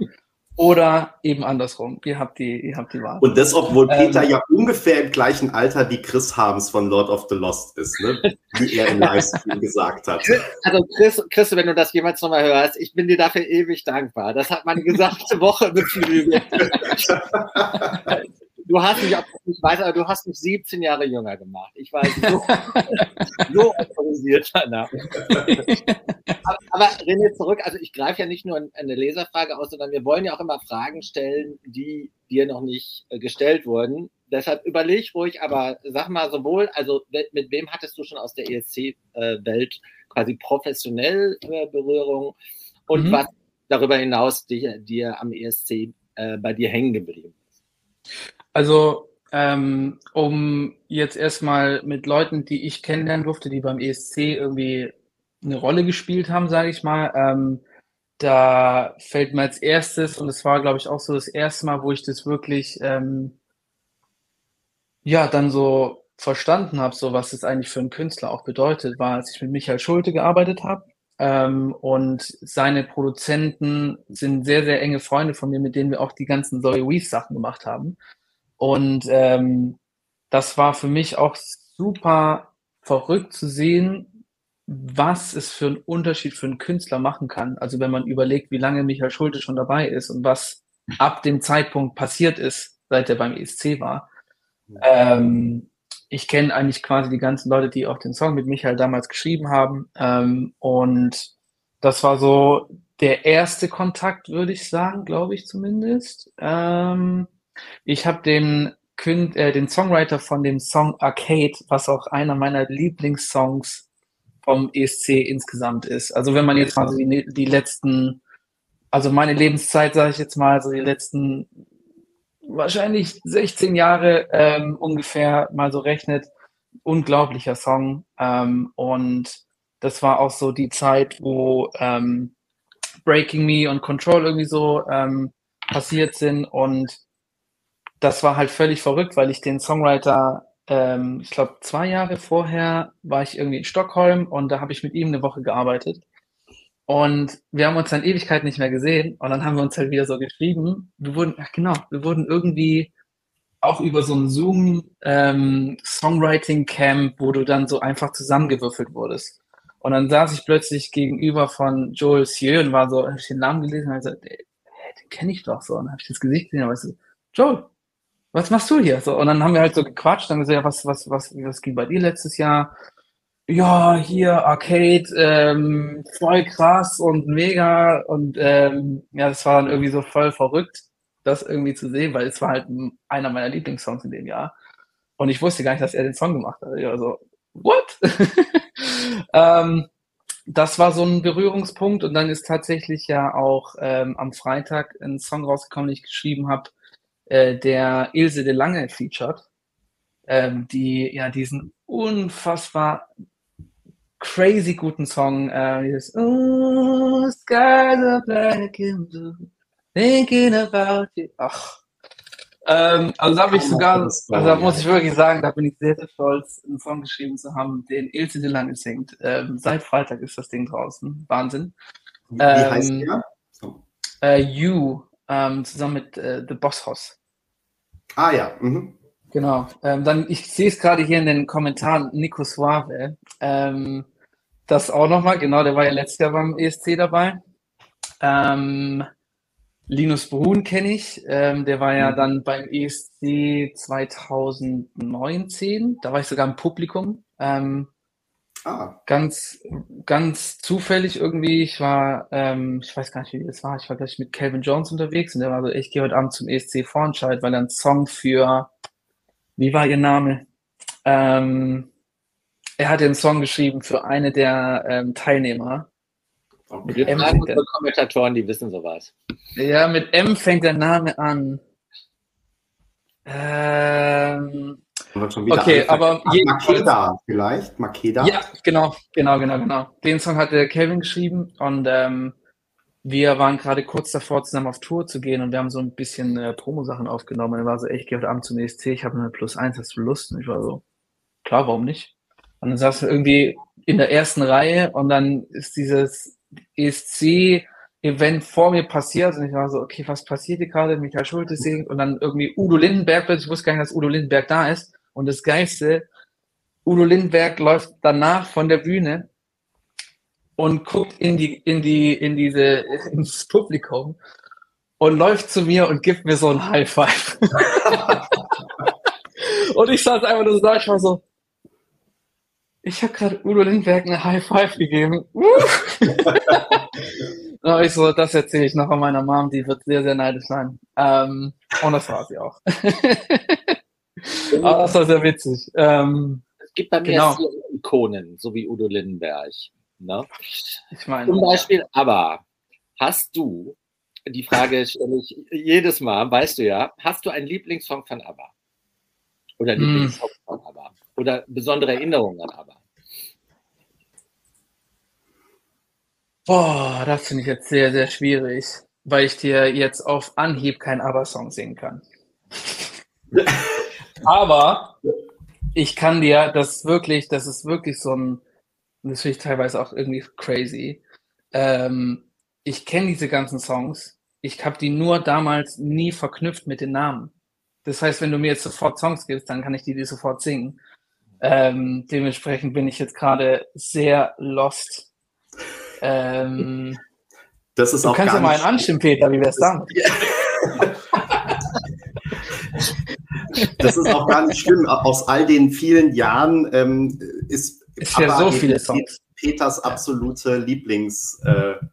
oder eben andersrum. Ihr habt die, ihr habt die Wahl. Und das, obwohl ähm, Peter ja ungefähr im gleichen Alter wie Chris Harms von Lord of the Lost ist, ne? wie er im Livestream gesagt hat. Also Chris, Chris, wenn du das jemals nochmal hörst, ich bin dir dafür ewig dankbar. Das hat meine gesamte Woche beflügelt. du hast mich, ich weiß, aber du hast mich 17 Jahre jünger gemacht. Ich war so, so autorisiert danach. aber, aber René, zurück, also ich greife ja nicht nur eine Leserfrage aus, sondern wir wollen ja auch immer Fragen stellen, die dir noch nicht äh, gestellt wurden. Deshalb überleg ruhig, aber sag mal sowohl, also mit wem hattest du schon aus der ESC-Welt äh, quasi professionell äh, Berührung und mhm. was darüber hinaus dir, dir am ESC bei dir hängen geblieben ist? Also, ähm, um jetzt erstmal mit Leuten, die ich kennenlernen durfte, die beim ESC irgendwie eine Rolle gespielt haben, sage ich mal, ähm, da fällt mir als erstes, und es war, glaube ich, auch so das erste Mal, wo ich das wirklich, ähm, ja, dann so verstanden habe, so was es eigentlich für einen Künstler auch bedeutet, war, als ich mit Michael Schulte gearbeitet habe. Ähm, und seine Produzenten sind sehr, sehr enge Freunde von mir, mit denen wir auch die ganzen Zoe Weave Sachen gemacht haben. Und ähm, das war für mich auch super verrückt zu sehen, was es für einen Unterschied für einen Künstler machen kann. Also wenn man überlegt, wie lange Michael Schulte schon dabei ist und was ab dem Zeitpunkt passiert ist, seit er beim ESC war. Ähm, ich kenne eigentlich quasi die ganzen Leute, die auch den Song mit Michael damals geschrieben haben. Ähm, und das war so der erste Kontakt, würde ich sagen, glaube ich zumindest. Ähm, ich habe den, äh, den Songwriter von dem Song Arcade, was auch einer meiner Lieblingssongs vom ESC insgesamt ist. Also wenn man jetzt mal so die, die letzten, also meine Lebenszeit, sage ich jetzt mal, so die letzten wahrscheinlich 16 Jahre ähm, ungefähr mal so rechnet, unglaublicher Song. Ähm, und das war auch so die Zeit, wo ähm, Breaking Me und Control irgendwie so ähm, passiert sind und das war halt völlig verrückt, weil ich den Songwriter, ähm, ich glaube, zwei Jahre vorher war ich irgendwie in Stockholm und da habe ich mit ihm eine Woche gearbeitet. Und wir haben uns dann Ewigkeit nicht mehr gesehen und dann haben wir uns halt wieder so geschrieben. Wir wurden, ach genau, wir wurden irgendwie auch über so ein Zoom ähm, wo du dann so einfach zusammengewürfelt wurdest. Und dann saß ich plötzlich gegenüber von Joel Sieu und war so, habe ich den Namen gelesen und habe gesagt, den kenne ich doch so. Und dann habe ich das Gesicht gesehen und war so, Joel, was machst du hier? So, und dann haben wir halt so gequatscht, dann gesagt, ja, was, was, was, was ging bei dir letztes Jahr? Ja, hier Arcade, ähm, voll krass und mega und ähm, ja, das war dann irgendwie so voll verrückt, das irgendwie zu sehen, weil es war halt einer meiner Lieblingssongs in dem Jahr. Und ich wusste gar nicht, dass er den Song gemacht hat. Ich war so, what? ähm, das war so ein Berührungspunkt und dann ist tatsächlich ja auch ähm, am Freitag ein Song rausgekommen, den ich geschrieben habe, äh, der Ilse de Lange featured, ähm, die ja diesen unfassbar crazy guten Song, äh, dieses Oh, skies are black and blue, thinking about you. Ach. Ähm, also da habe ich sogar, also da muss ich wirklich sagen, da bin ich sehr, sehr stolz, einen Song geschrieben zu haben, den Ilse de Lange singt. Ähm, seit Freitag ist das Ding draußen. Wahnsinn. Wie, wie heißt Ähm, der? So. Äh, you, ähm, zusammen mit äh, The Boss Hoss. Ah ja. Mhm. Genau. Ähm, dann, ich sehe es gerade hier in den Kommentaren, Nico Suave. Ähm, das auch nochmal, genau, der war ja letztes Jahr beim ESC dabei. Ähm, Linus Brun kenne ich, ähm, der war ja Mhm. dann beim ESC 2019, da war ich sogar im Publikum. Ähm, Ah, ganz, ganz zufällig irgendwie. Ich war, ähm, ich weiß gar nicht, wie das war. Ich war gleich mit Calvin Jones unterwegs und der war so, ich gehe heute Abend zum ESC Vorentscheid, weil er einen Song für, wie war ihr Name? Ähm, er hat den Song geschrieben für eine der ähm, Teilnehmer. okay. Wir M fängt der, Kommentatoren, die wissen sowas. ja, mit M fängt der Name an. Ähm, okay, aber Ach, Makeda vielleicht? Makeda? Ja, genau, genau, genau, genau. Den Song hat der Kevin geschrieben und ähm, wir waren gerade kurz davor, zusammen auf Tour zu gehen und wir haben so ein bisschen äh, Promo-Sachen aufgenommen. Und er war so, ey, ich gehe heute Abend zum ESC, ich habe eine Plus eins, hast du Lust? Und ich war so, klar, warum nicht? Und dann saß er irgendwie in der ersten Reihe und dann ist dieses ESC-Event vor mir passiert und ich war so, okay, was passiert hier gerade? Michael Schulte singt und dann irgendwie Udo Lindenberg, ich wusste gar nicht, dass Udo Lindenberg da ist. Und das Geilste, Udo Lindenberg läuft danach von der Bühne und guckt in die, in die, in diese, ins Publikum und läuft zu mir und gibt mir so ein High Five. und ich saß einfach nur so da, ich war so, ich habe gerade Udo Lindbergh eine High Five gegeben. Und ich so, das erzähle ich noch an meiner Mom, die wird sehr, sehr neidisch sein. Ähm, und das war sie auch. Aber das war sehr witzig. Ähm, Es gibt bei mir Genau. Ikonen, so wie Udo Lindenberg. Ne? ich meine, Zum Beispiel, aber hast du, die Frage stelle ich jedes Mal, weißt du ja, hast du einen Lieblingssong von ABBA? Oder Hm. Lieblingssong von ABBA? Oder besondere Erinnerungen an ABBA? boah, das finde ich jetzt sehr, sehr schwierig, weil ich dir jetzt auf Anhieb keinen ABBA-Song singen kann. Aber ich kann dir das wirklich, das ist wirklich so ein, das finde ich teilweise auch irgendwie crazy. Ähm, ich kenne diese ganzen Songs. Ich habe die nur damals nie verknüpft mit den Namen. Das heißt, wenn du mir jetzt sofort Songs gibst, dann kann ich die dir sofort singen. Ähm, dementsprechend bin ich jetzt gerade sehr lost. Ähm, Das ist du auch kannst ja mal einen anstimmen, Peter, wie wär's dann? Das ist auch gar nicht schlimm. Aus all den vielen Jahren ähm, ist, Ist ja so viele Songs. Peters absolute Lieblingsband äh,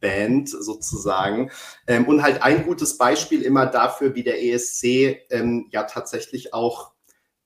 Band sozusagen. Ähm, und halt ein gutes Beispiel immer dafür, wie der ESC ähm, ja tatsächlich auch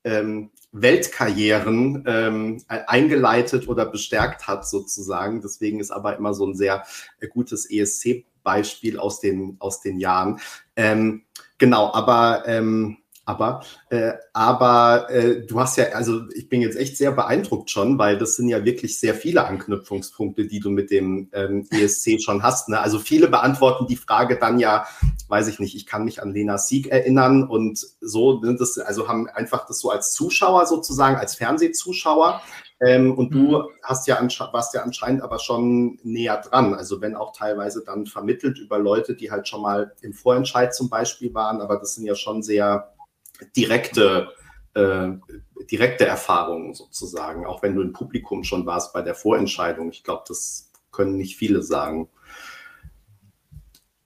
ähm, Weltkarrieren ähm, eingeleitet oder bestärkt hat sozusagen. Deswegen ist aber immer so ein sehr äh, gutes ESC-Beispiel aus den, aus den Jahren. Ähm, genau, aber ähm, aber, äh, aber äh, du hast ja, also ich bin jetzt echt sehr beeindruckt schon, weil das sind ja wirklich sehr viele Anknüpfungspunkte, die du mit dem ähm, ESC schon hast. Ne? Also viele beantworten die Frage dann ja, weiß ich nicht, ich kann mich an Lena Sieg erinnern und so, ne, das, also haben einfach das so als Zuschauer sozusagen, als Fernsehzuschauer. Ähm, und du Mhm. hast ja warst ja anscheinend aber schon näher dran. Also wenn auch teilweise dann vermittelt über Leute, die halt schon mal im Vorentscheid zum Beispiel waren, aber das sind ja schon sehr direkte, äh, direkte Erfahrungen sozusagen, auch wenn du im Publikum schon warst bei der Vorentscheidung. Ich glaube, das können nicht viele sagen.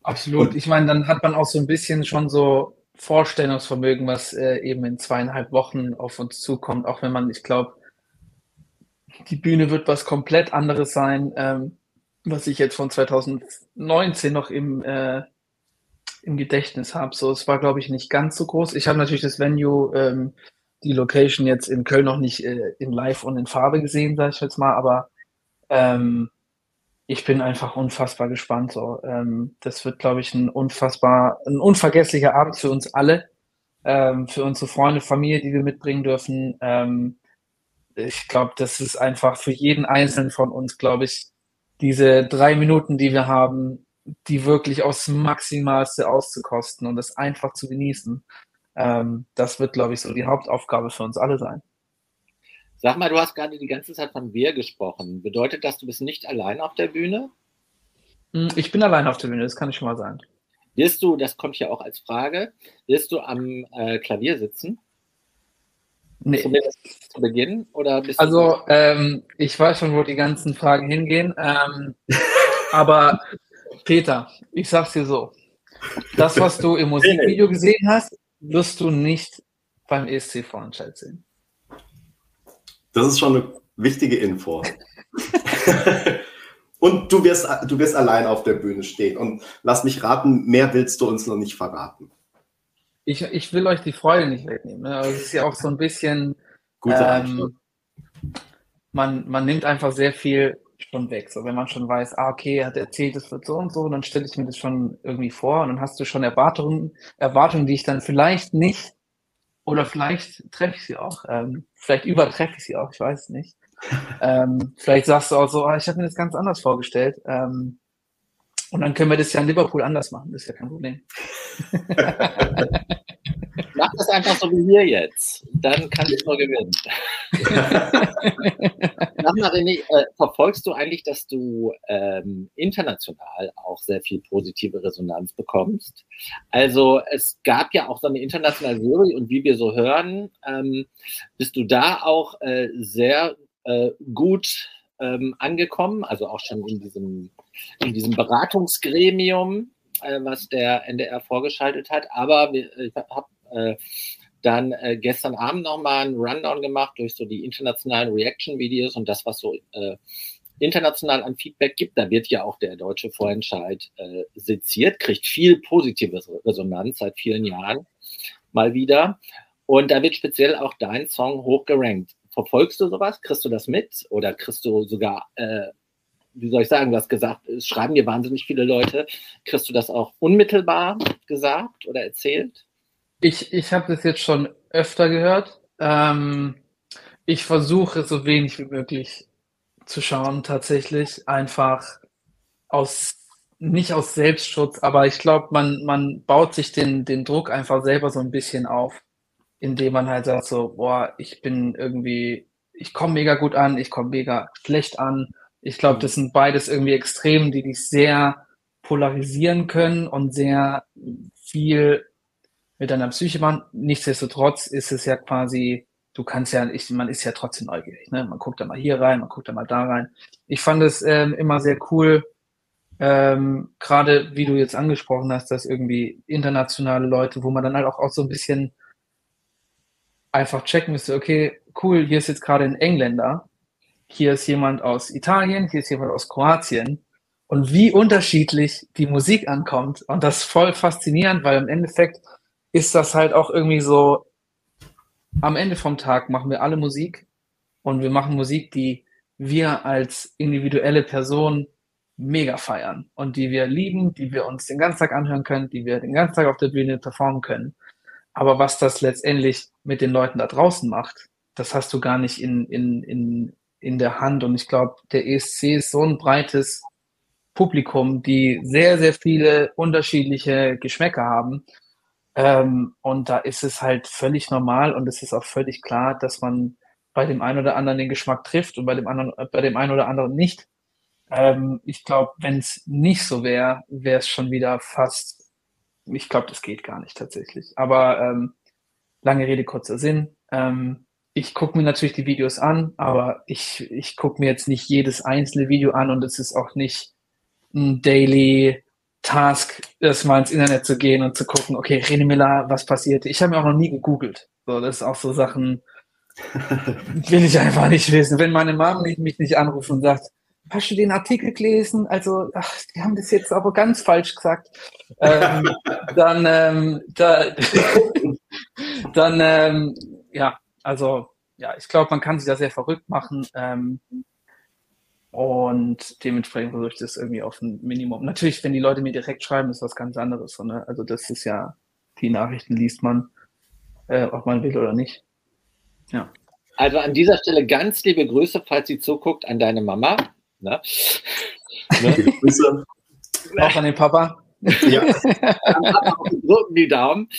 Absolut. Ich meine, dann hat man auch so ein bisschen schon so Vorstellungsvermögen, was äh, eben in zweieinhalb Wochen auf uns zukommt, auch wenn man, ich glaube, die Bühne wird was komplett anderes sein, ähm, was ich jetzt von 2019 noch im, äh, im Gedächtnis habe. So, es war, glaube ich, nicht ganz so groß. Ich habe natürlich das Venue, ähm, die Location jetzt in Köln noch nicht äh, in Live und in Farbe gesehen, sage ich jetzt mal, aber ähm, ich bin einfach unfassbar gespannt. So, ähm, das wird, glaube ich, ein unfassbar, ein unvergesslicher Abend für uns alle, ähm, für unsere Freunde, Familie, die wir mitbringen dürfen. Ähm, ich glaube, das ist einfach für jeden Einzelnen von uns, glaube ich, diese drei Minuten, die wir haben, die wirklich aufs Maximalste auszukosten und das einfach zu genießen. Ähm, das wird, glaube ich, so die Hauptaufgabe für uns alle sein. Sag mal, du hast gerade die ganze Zeit von wir gesprochen. Bedeutet das, du bist nicht allein auf der Bühne? Hm, ich bin allein auf der Bühne, das kann ich schon mal sagen. Wirst du, das kommt ja auch als Frage, wirst du am äh, Klavier sitzen? Nee. Zu Beginn? Oder also, ähm, ich weiß schon, wo die ganzen Fragen hingehen. Ähm, aber Peter, ich sag's dir so. Das, was du im Musikvideo gesehen hast, wirst du nicht beim ESC Vorentscheid sehen. Das ist schon eine wichtige Info. und du wirst, du wirst allein auf der Bühne stehen. Und lass mich raten, mehr willst du uns noch nicht verraten. Ich, ich will euch die Freude nicht wegnehmen. Ne? Also es ist ja auch so ein bisschen. ähm, man, man nimmt einfach sehr viel schon weg. So, wenn man schon weiß, ah, okay, er hat erzählt, es wird so und so, dann stelle ich mir das schon irgendwie vor und dann hast du schon Erwartungen, Erwartungen, die ich dann vielleicht nicht oder vielleicht treffe ich sie auch. Ähm, vielleicht übertreffe ich sie auch, ich weiß es nicht. ähm, vielleicht sagst du auch so, ah, ich habe mir das ganz anders vorgestellt. Ähm, und dann können wir das ja in Liverpool anders machen, das ist ja kein Problem. Mach das einfach so wie wir jetzt. Dann kannst du nur gewinnen. Sag mal, René, äh, verfolgst du eigentlich, dass du ähm, international auch sehr viel positive Resonanz bekommst? Also es gab ja auch so eine internationale Jury und wie wir so hören, ähm, bist du da auch äh, sehr äh, gut ähm, angekommen, also auch schon in diesem, in diesem Beratungsgremium, äh, was der NDR vorgeschaltet hat. Aber ich habe äh, dann äh, gestern Abend nochmal einen Rundown gemacht durch so die internationalen Reaction-Videos und das, was so äh, international an Feedback gibt. Da wird ja auch der deutsche Vorentscheid äh, seziert, kriegt viel positive Resonanz seit vielen Jahren mal wieder. Und da wird speziell auch dein Song hochgerankt. Verfolgst du sowas? Kriegst du das mit? Oder kriegst du sogar, äh, wie soll ich sagen, du hast gesagt, es schreiben dir wahnsinnig viele Leute. Kriegst du das auch unmittelbar gesagt oder erzählt? Ich, ich habe das jetzt schon öfter gehört. Ähm, ich versuche so wenig wie möglich zu schauen, tatsächlich. Einfach aus, nicht aus Selbstschutz, aber ich glaube, man, man baut sich den, den Druck einfach selber so ein bisschen auf, indem man halt sagt so, boah, ich bin irgendwie, ich komme mega gut an, ich komme mega schlecht an. Ich glaube, das sind beides irgendwie Extremen, die dich sehr polarisieren können und sehr viel mit deiner Psyche machen. Nichtsdestotrotz ist es ja quasi, du kannst ja, ich, man ist ja trotzdem neugierig. Ne? Man guckt da mal hier rein, man guckt da mal da rein. Ich fand es ähm, immer sehr cool, ähm, gerade wie du jetzt angesprochen hast, dass irgendwie internationale Leute, wo man dann halt auch, auch so ein bisschen einfach checken müsste, okay, cool, hier ist jetzt gerade ein Engländer, hier ist jemand aus Italien, hier ist jemand aus Kroatien. Und wie unterschiedlich die Musik ankommt. Und das voll faszinierend, weil im Endeffekt ist das halt auch irgendwie so, am Ende vom Tag machen wir alle Musik. Und wir machen Musik, die wir als individuelle Person mega feiern. Und die wir lieben, die wir uns den ganzen Tag anhören können, die wir den ganzen Tag auf der Bühne performen können. Aber was das letztendlich mit den Leuten da draußen macht, das hast du gar nicht in, in, in, in der Hand. Und ich glaube, der ESC ist so ein breites Publikum, die sehr, sehr viele unterschiedliche Geschmäcker haben. Ähm, und da ist es halt völlig normal und es ist auch völlig klar, dass man bei dem einen oder anderen den Geschmack trifft und bei dem anderen, bei dem einen oder anderen nicht. Ähm, ich glaube, wenn es nicht so wäre, wäre es schon wieder fast, ich glaube, das geht gar nicht tatsächlich. Aber ähm, lange Rede, kurzer Sinn. Ähm, ich gucke mir natürlich die Videos an, aber ich, ich gucke mir jetzt nicht jedes einzelne Video an und es ist auch nicht ein Daily Task, das mal ins Internet zu gehen und zu gucken, okay, René Miller, was passiert? Ich habe mir auch noch nie gegoogelt. So, das ist auch so Sachen, will ich einfach nicht wissen. Wenn meine Mom mich nicht anruft und sagt, hast du den Artikel gelesen? Also, ach, die haben das jetzt aber ganz falsch gesagt. ähm, dann, ähm, da, dann, ähm, ja, also, ja, ich glaube, man kann sich da sehr verrückt machen. Ähm, Und dementsprechend versuche ich das irgendwie auf ein Minimum. Natürlich, wenn die Leute mir direkt schreiben, ist was ganz anderes. So, ne? Also das ist ja, die Nachrichten liest man, äh, ob man will oder nicht. Ja. Also an dieser Stelle ganz liebe Grüße, falls sie zuguckt, an deine Mama. Ne? ne? Grüße. Auch an den Papa. Ja. drücken die Daumen.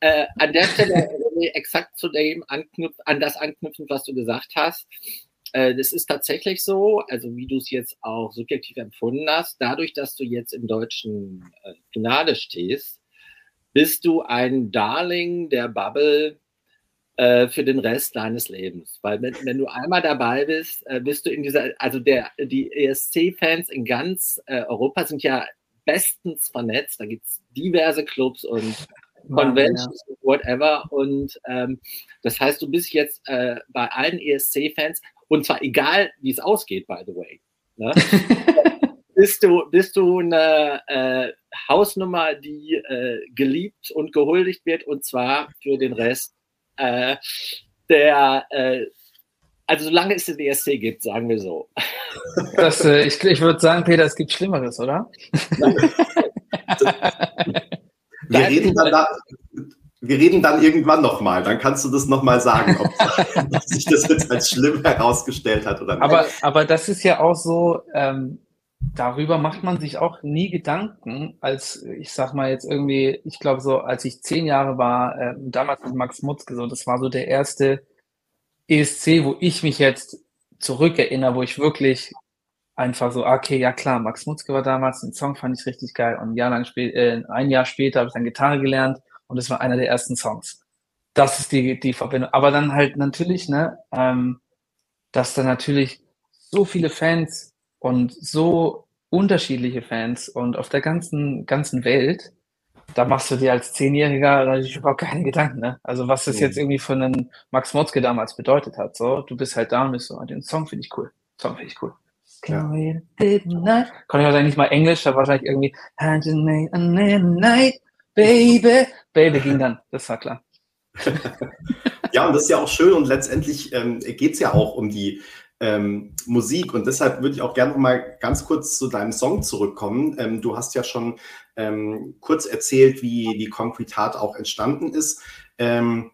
Äh, an der Stelle exakt zu dem anknüpf an das anknüpfen, was du gesagt hast. Äh, das ist tatsächlich so, also wie du es jetzt auch subjektiv empfunden hast, dadurch, dass du jetzt im deutschen äh, Finale stehst, bist du ein Darling der Bubble äh, für den Rest deines Lebens. Weil wenn, wenn du einmal dabei bist, äh, bist du in dieser, also der, die ESC-Fans in ganz äh, Europa sind ja bestens vernetzt. Da gibt es diverse Clubs und Conventions, ja. whatever. Und ähm, das heißt, du bist jetzt äh, bei allen ESC-Fans, und zwar egal, wie es ausgeht, by the way. Ne? bist, du, bist du eine äh, Hausnummer, die äh, geliebt und gehuldigt wird, und zwar für den Rest äh, der äh, also solange es den ESC gibt, sagen wir so. Das, äh, ich ich würde sagen, Peter, es gibt Schlimmeres, oder? wir, reden dann da, wir reden dann irgendwann nochmal, dann kannst du das nochmal sagen, ob, ob, sich das jetzt als schlimm herausgestellt hat oder nicht. Aber, aber das ist ja auch so, ähm, darüber macht man sich auch nie Gedanken, als ich sag mal jetzt irgendwie, ich glaube so, als ich zehn Jahre war, äh, damals mit Max Mutzke, so, das war so der erste ESC, wo ich mich jetzt zurückerinnere, wo ich wirklich einfach so, okay, ja klar, Max Mutzke war damals, den Song fand ich richtig geil und ein Jahr lang spät, äh, ein Jahr später habe ich dann Gitarre gelernt und es war einer der ersten Songs. Das ist die, die Verbindung. Aber dann halt natürlich, ne, ähm, dass da natürlich so viele Fans und so unterschiedliche Fans und auf der ganzen, ganzen Welt da machst du dir als Zehnjähriger natürlich überhaupt keine Gedanken, ne? Also was das mhm. jetzt irgendwie für einen Max Motzke damals bedeutet hat, so, du bist halt da und bist so, den Song finde ich cool, Song finde ich cool. Ja. Kann ich wahrscheinlich nicht mal Englisch, da wahrscheinlich irgendwie Night, Baby, Baby ging dann, das war klar. ja, und das ist ja auch schön und letztendlich ähm, geht es ja auch um die ähm, Musik. Und deshalb würde ich auch gerne noch mal ganz kurz zu deinem Song zurückkommen. Ähm, du hast ja schon ähm, kurz erzählt, wie die Concrete Heart auch entstanden ist. Ähm,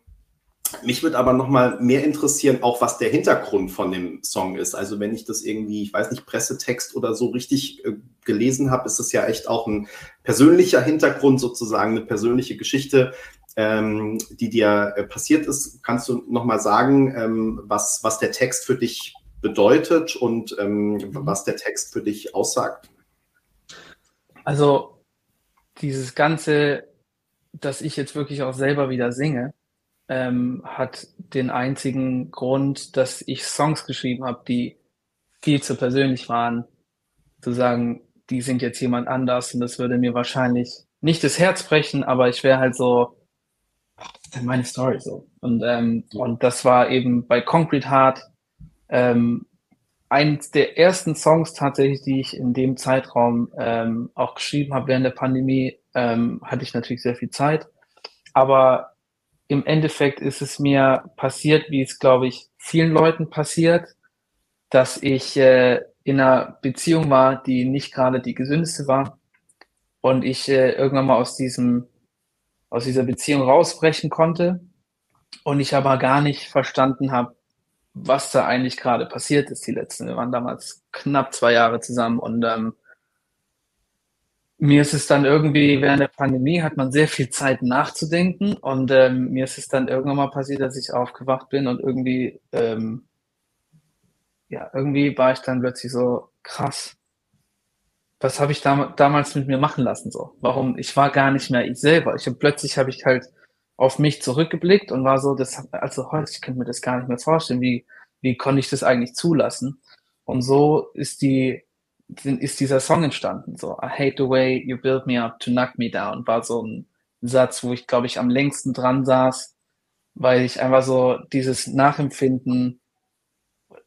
mich würde aber noch mal mehr interessieren, auch was der Hintergrund von dem Song ist. Also wenn ich das irgendwie, ich weiß nicht, Pressetext oder so richtig äh, gelesen habe, ist das ja echt auch ein persönlicher Hintergrund, sozusagen eine persönliche Geschichte, ähm, die dir äh, passiert ist. Kannst du noch mal sagen, ähm, was, was der Text für dich bedeutet und ähm, mhm. was der Text für dich aussagt? Also dieses Ganze, dass ich jetzt wirklich auch selber wieder singe, ähm, hat den einzigen Grund, dass ich Songs geschrieben habe, die viel zu persönlich waren, zu sagen, die singt jetzt jemand anders und das würde mir wahrscheinlich nicht das Herz brechen, aber ich wäre halt so, meine Story so. Und, ähm, und das war eben bei Concrete Heart ähm, eins der ersten Songs tatsächlich, die ich in dem Zeitraum ähm, auch geschrieben habe während der Pandemie, ähm, hatte ich natürlich sehr viel Zeit. Aber im Endeffekt ist es mir passiert, wie es, glaube ich, vielen Leuten passiert, dass ich äh, in einer Beziehung war, die nicht gerade die gesündeste war und ich äh, irgendwann mal aus diesem aus dieser Beziehung rausbrechen konnte und ich aber gar nicht verstanden habe, was da eigentlich gerade passiert ist, die letzten. Wir waren damals knapp zwei Jahre zusammen und ähm, mir ist es dann irgendwie, während der Pandemie hat man sehr viel Zeit nachzudenken und ähm, mir ist es dann irgendwann mal passiert, dass ich aufgewacht bin und irgendwie, ähm, ja, irgendwie war ich dann plötzlich so krass. Was habe ich dam damals mit mir machen lassen so? Warum? Ich war gar nicht mehr ich selber. Ich hab, plötzlich habe ich halt auf mich zurückgeblickt und war so, das, also heute, ich könnte mir das gar nicht mehr vorstellen, wie, wie konnte ich das eigentlich zulassen? Und so ist die, ist dieser Song entstanden, so, I hate the way you build me up to knock me down, war so ein Satz, wo ich, glaube ich, am längsten dran saß, weil ich einfach so dieses Nachempfinden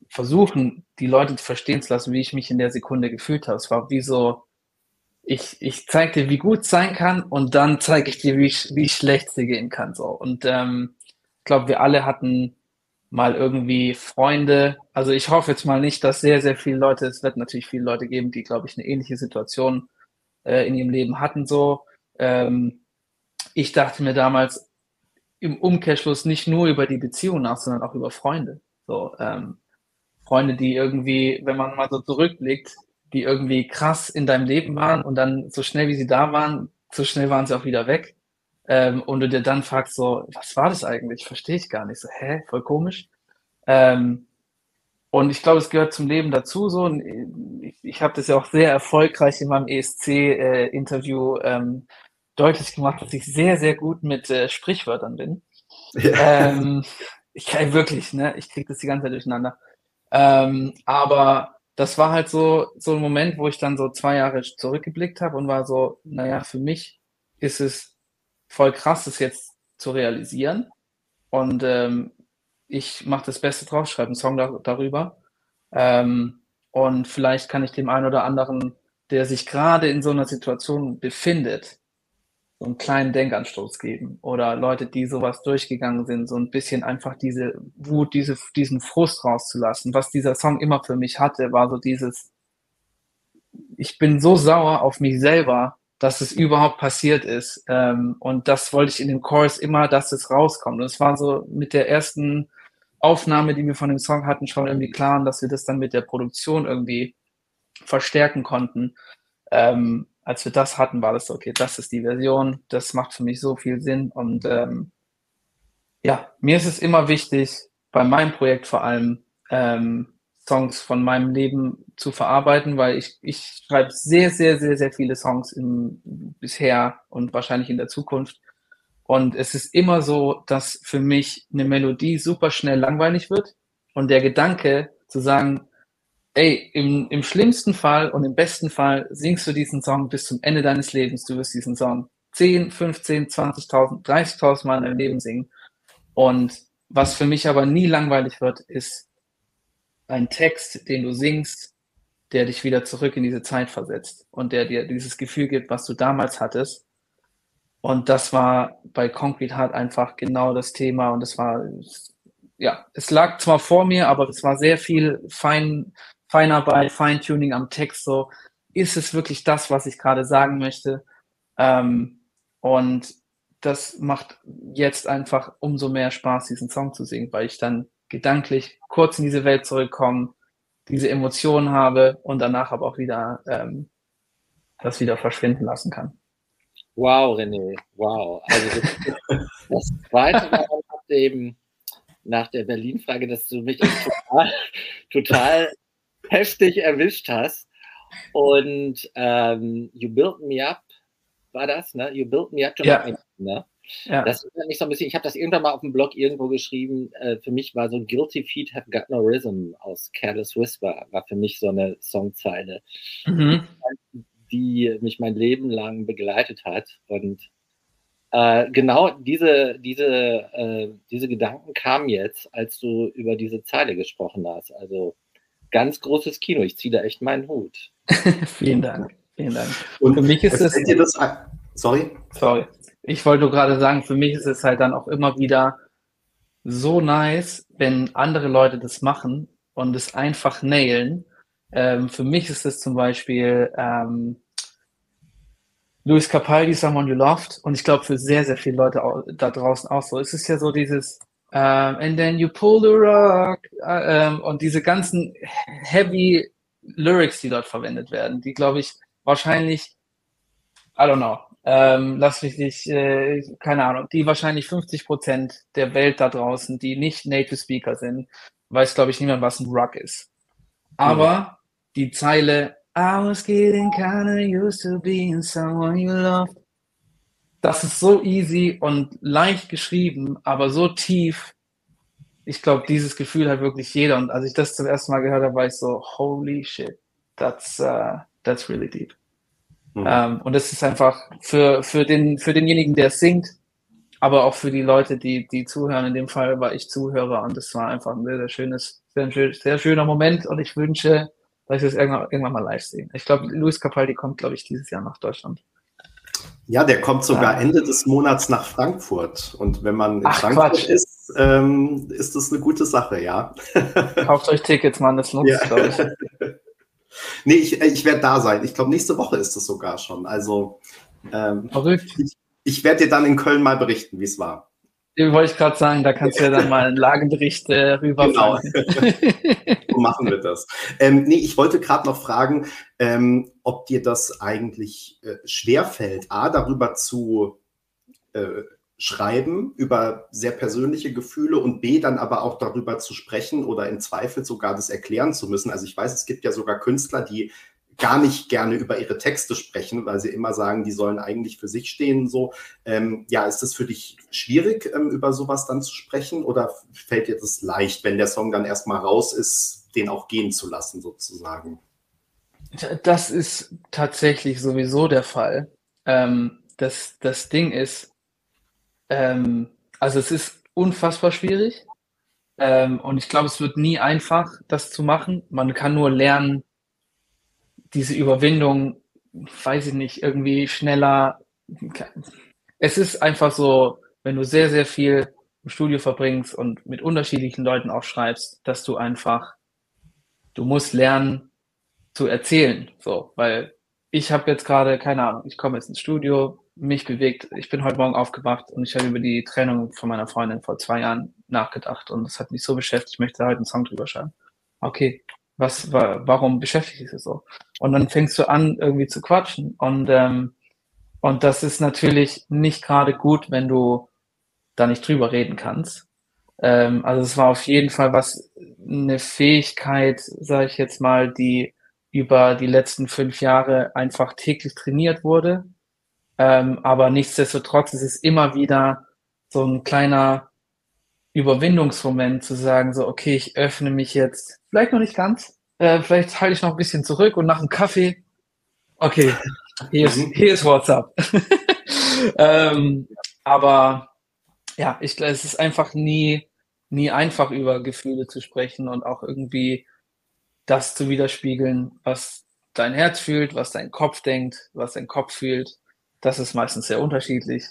versuchen, die Leute zu verstehen zu lassen, wie ich mich in der Sekunde gefühlt habe. Es war wie so, ich, ich zeige dir, wie gut es sein kann und dann zeige ich dir, wie, wie schlecht sie gehen kann. So. Und ähm, ich glaube, wir alle hatten mal irgendwie Freunde. Also ich hoffe jetzt mal nicht, dass sehr, sehr viele Leute, es wird natürlich viele Leute geben, die, glaube ich, eine ähnliche Situation äh, in ihrem Leben hatten so. Ähm, ich dachte mir damals im Umkehrschluss nicht nur über die Beziehung nach, sondern auch über Freunde. So, ähm, Freunde, die irgendwie, wenn man mal so zurückblickt, die irgendwie krass in deinem Leben waren und dann so schnell wie sie da waren, so schnell waren sie auch wieder weg. Ähm, und du dir dann fragst so, was war das eigentlich? Verstehe ich gar nicht. So, hä, voll komisch. Ähm, und ich glaube, es gehört zum Leben dazu. So, und ich, ich habe das ja auch sehr erfolgreich in meinem ESC-Interview äh, ähm, deutlich gemacht, dass ich sehr, sehr gut mit äh, Sprichwörtern bin. Ja. Ähm, ich kann wirklich, ne? Ich kriege das die ganze Zeit durcheinander. Ähm, aber das war halt so, so ein Moment, wo ich dann so zwei Jahre zurückgeblickt habe und war so, naja, für mich ist es voll krass, das jetzt zu realisieren. Und ähm, ich mache das Beste draus, schreibe einen Song da, darüber. Ähm, und vielleicht kann ich dem einen oder anderen, der sich gerade in so einer Situation befindet, so einen kleinen Denkanstoß geben. Oder Leute, die sowas durchgegangen sind, so ein bisschen einfach diese Wut, diese, diesen Frust rauszulassen. Was dieser Song immer für mich hatte, war so dieses, ich bin so sauer auf mich selber, dass es überhaupt passiert ist. Ähm, und das wollte ich in dem Chorus immer, dass es rauskommt. Und es war so mit der ersten Aufnahme, die wir von dem Song hatten, schon irgendwie klar, dass wir das dann mit der Produktion irgendwie verstärken konnten. Ähm, als wir das hatten, war das so, okay, das ist die Version, das macht für mich so viel Sinn. Und ähm, ja, mir ist es immer wichtig, bei meinem Projekt vor allem, ähm, Songs von meinem Leben zu verarbeiten, weil ich, ich schreibe sehr, sehr, sehr, sehr viele Songs im, bisher und wahrscheinlich in der Zukunft. Und es ist immer so, dass für mich eine Melodie super schnell langweilig wird. Und der Gedanke zu sagen, ey, im, im schlimmsten Fall und im besten Fall singst du diesen Song bis zum Ende deines Lebens. Du wirst diesen Song 10, 15, 20.000, 30.000 Mal in deinem Leben singen. Und was für mich aber nie langweilig wird, ist ein Text, den du singst, der dich wieder zurück in diese Zeit versetzt und der dir dieses Gefühl gibt, was du damals hattest und das war bei Concrete Heart einfach genau das Thema. Und es war, ja, es lag zwar vor mir, aber es war sehr viel Fein, Feinarbeit, Feintuning am Text. So, ist es wirklich das, was ich gerade sagen möchte? Ähm, und das macht jetzt einfach umso mehr Spaß, diesen Song zu singen, weil ich dann gedanklich kurz in diese Welt zurückkomme, diese Emotionen habe und danach aber auch wieder ähm, das wieder verschwinden lassen kann. Wow, René, wow. Also das, zweite war eben nach der Berlin-Frage, dass du mich total, total heftig erwischt hast. Und ähm, You Built Me Up war das, ne? You Built Me Up to ja. me, ne? Ja. Das ist nicht so ein bisschen, ich habe das irgendwann mal auf dem Blog irgendwo geschrieben, äh, für mich war so Guilty Feet Have Got No Rhythm aus Careless Whisper, war für mich so eine Songzeile. Mhm die mich mein Leben lang begleitet hat. Und äh, genau diese, diese, äh, diese Gedanken kamen jetzt, als du über diese Zeile gesprochen hast. Also ganz großes Kino. Ich ziehe da echt meinen Hut. Vielen Dank. Vielen Dank. Und für mich ist es. Das, sorry? Sorry. Ich wollte nur gerade sagen, für mich ist es halt dann auch immer wieder so nice, wenn andere Leute das machen und es einfach nailen ähm, für mich ist es zum Beispiel ähm, Luis Capaldi, Someone You Loved. Und ich glaube, für sehr, sehr viele Leute da draußen auch so. Es ist ja so dieses um, And then you pull the rock uh, um, und diese ganzen heavy Lyrics, die dort verwendet werden, die, glaube ich, wahrscheinlich, I don't know, ähm, lass mich nicht, äh, keine Ahnung, die wahrscheinlich 50 Prozent der Welt da draußen, die nicht Native Speaker sind, weiß, glaube ich, niemand, was ein Rock ist. Aber die Zeile I was getting kinda used to being someone you loved. Das ist so easy und leicht geschrieben, aber so tief. Ich glaube, dieses Gefühl hat wirklich jeder. Und als ich das zum ersten Mal gehört habe, war ich so, holy shit, that's, uh, that's really deep. Mhm. Ähm, und das ist einfach für, für, den, für denjenigen, der singt, aber auch für die Leute, die, die zuhören. In dem Fall war ich Zuhörer und das war einfach ein sehr, sehr schönes, sehr, sehr schöner Moment. Und ich wünsche dass ich das irgendwann, irgendwann mal live sehen. Ich glaube, Luis Capaldi kommt, glaube ich, dieses Jahr nach Deutschland. Ja, der kommt sogar ah. Ende des Monats nach Frankfurt. Und wenn man in Ach, Frankfurt Quatsch. ist, ähm, ist das eine gute Sache, ja. Kauft euch Tickets, Mann, das lohnt ja. sich, glaube ich. nee, ich, ich werde da sein. Ich glaube, nächste Woche ist es sogar schon. Also, ähm. Ich, ich werde dir dann in Köln mal berichten, wie es war. Den wollte ich gerade sagen, da kannst du ja dann mal einen Lagebericht äh, rüber. Genau. so machen wir das. Ähm, nee, ich wollte gerade noch fragen, ähm, ob dir das eigentlich äh, schwerfällt, A, darüber zu äh, schreiben, über sehr persönliche Gefühle und B, dann aber auch darüber zu sprechen oder im Zweifel sogar das erklären zu müssen. Also ich weiß, es gibt ja sogar Künstler, die gar nicht gerne über ihre Texte sprechen, weil sie immer sagen, die sollen eigentlich für sich stehen. So, ähm, ja, ist das für dich schwierig, ähm, über sowas dann zu sprechen, oder fällt dir das leicht, wenn der Song dann erstmal raus ist, den auch gehen zu lassen, sozusagen? Das ist tatsächlich sowieso der Fall. Ähm, das, das Ding ist, ähm, also es ist unfassbar schwierig. Ähm, und ich glaube, es wird nie einfach, das zu machen. Man kann nur lernen, diese Überwindung, weiß ich nicht, irgendwie schneller. Es ist einfach so, wenn du sehr, sehr viel im Studio verbringst und mit unterschiedlichen Leuten auch schreibst, dass du einfach, du musst lernen zu erzählen, so, weil ich habe jetzt gerade, keine Ahnung, ich komme jetzt ins Studio, mich bewegt, ich bin heute Morgen aufgewacht und ich habe über die Trennung von meiner Freundin vor zwei Jahren nachgedacht und das hat mich so beschäftigt, ich möchte heute einen Song drüber schreiben. Okay, was, warum beschäftigt dich das so? Und dann fängst du an, irgendwie zu quatschen. Und, ähm, und das ist natürlich nicht gerade gut, wenn du da nicht drüber reden kannst. Ähm, also es war auf jeden Fall was, eine Fähigkeit, sage ich jetzt mal, die über die letzten fünf Jahre einfach täglich trainiert wurde. Ähm, aber nichtsdestotrotz ist es immer wieder so ein kleiner Überwindungsmoment zu sagen, so, okay, ich öffne mich jetzt, vielleicht noch nicht ganz, äh, vielleicht halte ich noch ein bisschen zurück und nach einem Kaffee, okay, hier ist, hier ist WhatsApp. ähm, aber ja, ich glaube, es ist einfach nie, nie einfach über Gefühle zu sprechen und auch irgendwie das zu widerspiegeln, was dein Herz fühlt, was dein Kopf denkt, was dein Kopf fühlt. Das ist meistens sehr unterschiedlich.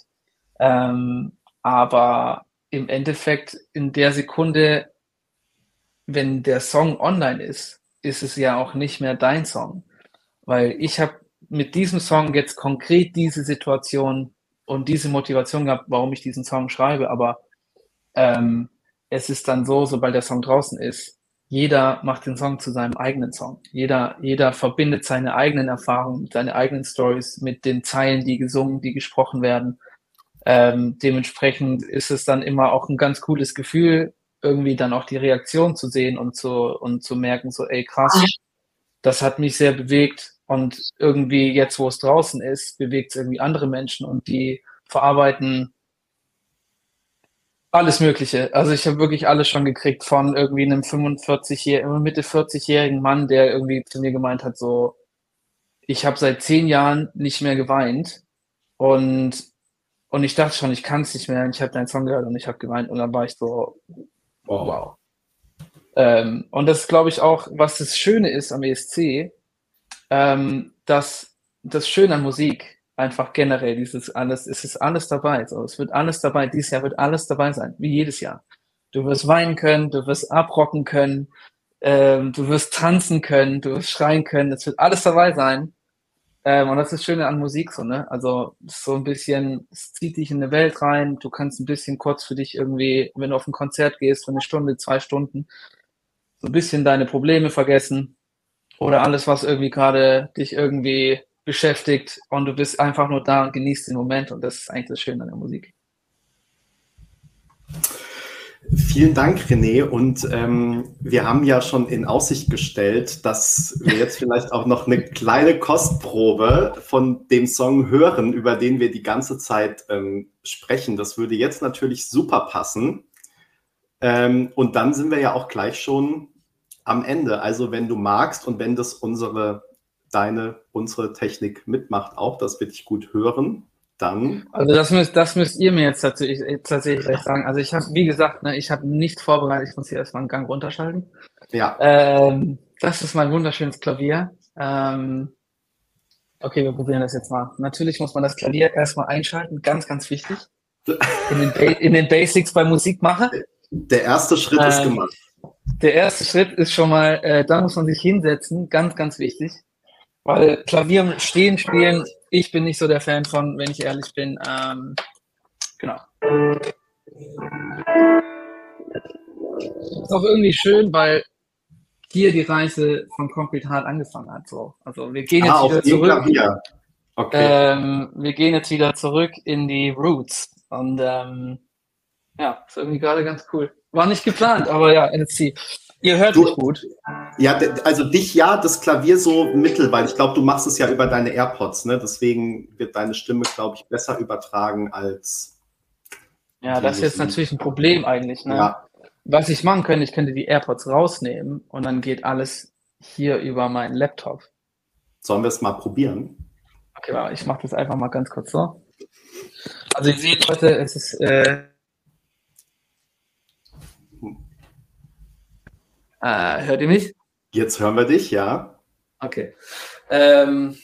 Ähm, aber im Endeffekt in der Sekunde, wenn der Song online ist, ist es ja auch nicht mehr dein Song. Weil ich habe mit diesem Song jetzt konkret diese Situation und diese Motivation gehabt, warum ich diesen Song schreibe. Aber ähm, es ist dann so, sobald der Song draußen ist, jeder macht den Song zu seinem eigenen Song. Jeder, jeder verbindet seine eigenen Erfahrungen, seine eigenen Stories mit den Zeilen, die gesungen, die gesprochen werden. Ähm, dementsprechend ist es dann immer auch ein ganz cooles Gefühl, irgendwie dann auch die Reaktion zu sehen und zu, und zu merken, so, ey, krass, das hat mich sehr bewegt und irgendwie jetzt, wo es draußen ist, bewegt es irgendwie andere Menschen und die verarbeiten alles Mögliche. Also ich habe wirklich alles schon gekriegt von irgendwie einem 45-jährigen, Mitte 40-jährigen Mann, der irgendwie zu mir gemeint hat, so, ich habe seit zehn Jahren nicht mehr geweint und und ich dachte schon, ich kann es nicht mehr. Und ich habe deinen Song gehört und ich habe geweint. Und dann war ich so, wow. wow. Ähm, und das ist, glaube ich, auch, was das Schöne ist am ESC, ähm, dass das Schöne an Musik einfach generell, dieses alles, es ist alles dabei. So, es wird alles dabei. Dieses Jahr wird alles dabei sein, wie jedes Jahr. Du wirst weinen können, du wirst abrocken können, ähm, du wirst tanzen können, du wirst schreien können. Es wird alles dabei sein. Ähm, und das ist das Schöne an Musik so, ne? Also so ein bisschen, es zieht dich in eine Welt rein. Du kannst ein bisschen kurz für dich irgendwie, wenn du auf ein Konzert gehst, für eine Stunde, zwei Stunden, so ein bisschen deine Probleme vergessen oder alles, was irgendwie gerade dich irgendwie beschäftigt und du bist einfach nur da und genießt den Moment und das ist eigentlich das Schöne an der Musik. Vielen Dank, René. Und ähm, wir haben ja schon in Aussicht gestellt, dass wir jetzt vielleicht auch noch eine kleine Kostprobe von dem Song hören, über den wir die ganze Zeit ähm, sprechen. Das würde jetzt natürlich super passen. Ähm, und dann sind wir ja auch gleich schon am Ende. Also wenn du magst und wenn das unsere, deine, unsere Technik mitmacht, auch, das wird ich gut hören dann. Also das müsst, das müsst ihr mir jetzt tatsächlich, tatsächlich sagen. Also ich habe, wie gesagt, ne, ich habe nicht vorbereitet, ich muss hier erstmal einen Gang runterschalten. Ja. Ähm, das ist mein wunderschönes Klavier. Ähm, Okay, wir probieren das jetzt mal. Natürlich muss man das Klavier erstmal einschalten, ganz, ganz wichtig. In den, ba in den Basics bei Musik mache. Der erste Schritt ähm, ist gemacht. Der erste Schritt ist schon mal, äh, da muss man sich hinsetzen, ganz, ganz wichtig. Weil Klavier stehen, spielen, ich bin nicht so der Fan von, wenn ich ehrlich bin. Ähm, genau. Ist auch irgendwie schön, weil hier die Reise von Concrete Heart angefangen hat. So. Also wir gehen ah, jetzt wieder zurück. Okay. Ähm, wir gehen jetzt wieder zurück in die Roots. Und ähm, ja, ist irgendwie gerade ganz cool. War nicht geplant, aber ja, NFC. Ihr hört du, mich gut. Ja, also dich ja, das Klavier so mittel, weil ich glaube, du machst es ja über deine AirPods, ne? Deswegen wird deine Stimme, glaube ich, besser übertragen als. Ja, das ist jetzt natürlich ein Problem eigentlich, ne? Ja. Was ich machen könnte, ich könnte die AirPods rausnehmen und dann geht alles hier über meinen Laptop. Sollen wir es mal probieren? Okay, ich mache das einfach mal ganz kurz so. Also ihr seht heute, es ist äh, äh, hört ihr mich? Jetzt hören wir dich, ja. Okay. Ähm,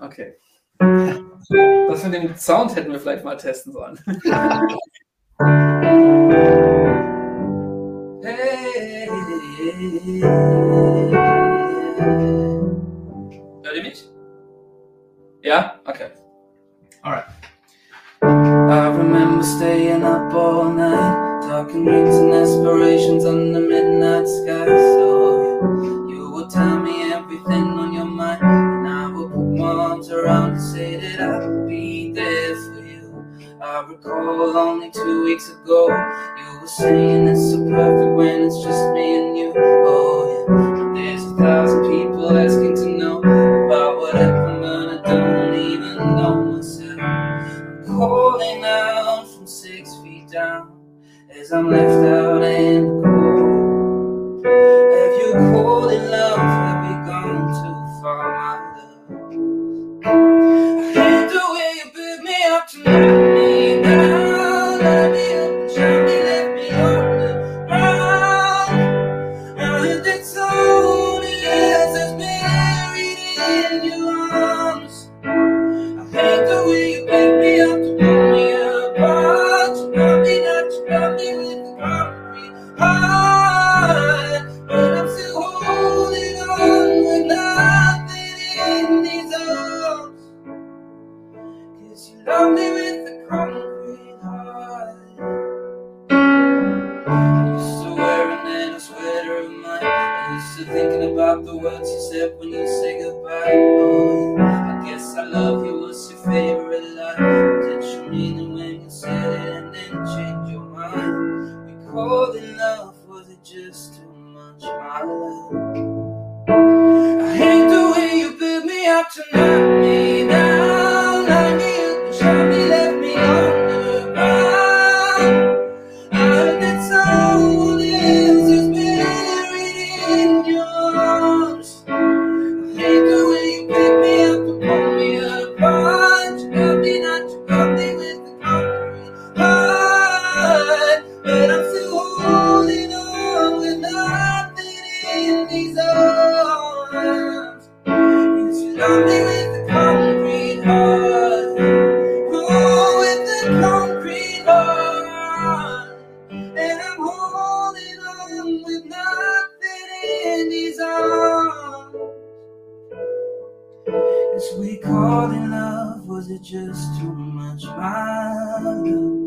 okay. Das mit dem Sound hätten wir vielleicht mal testen sollen. hey, Hört ihr mich? Ja? Okay. Alright. I remember staying up all night, talking dreams and aspirations under midnight sky. was it just too much, my love?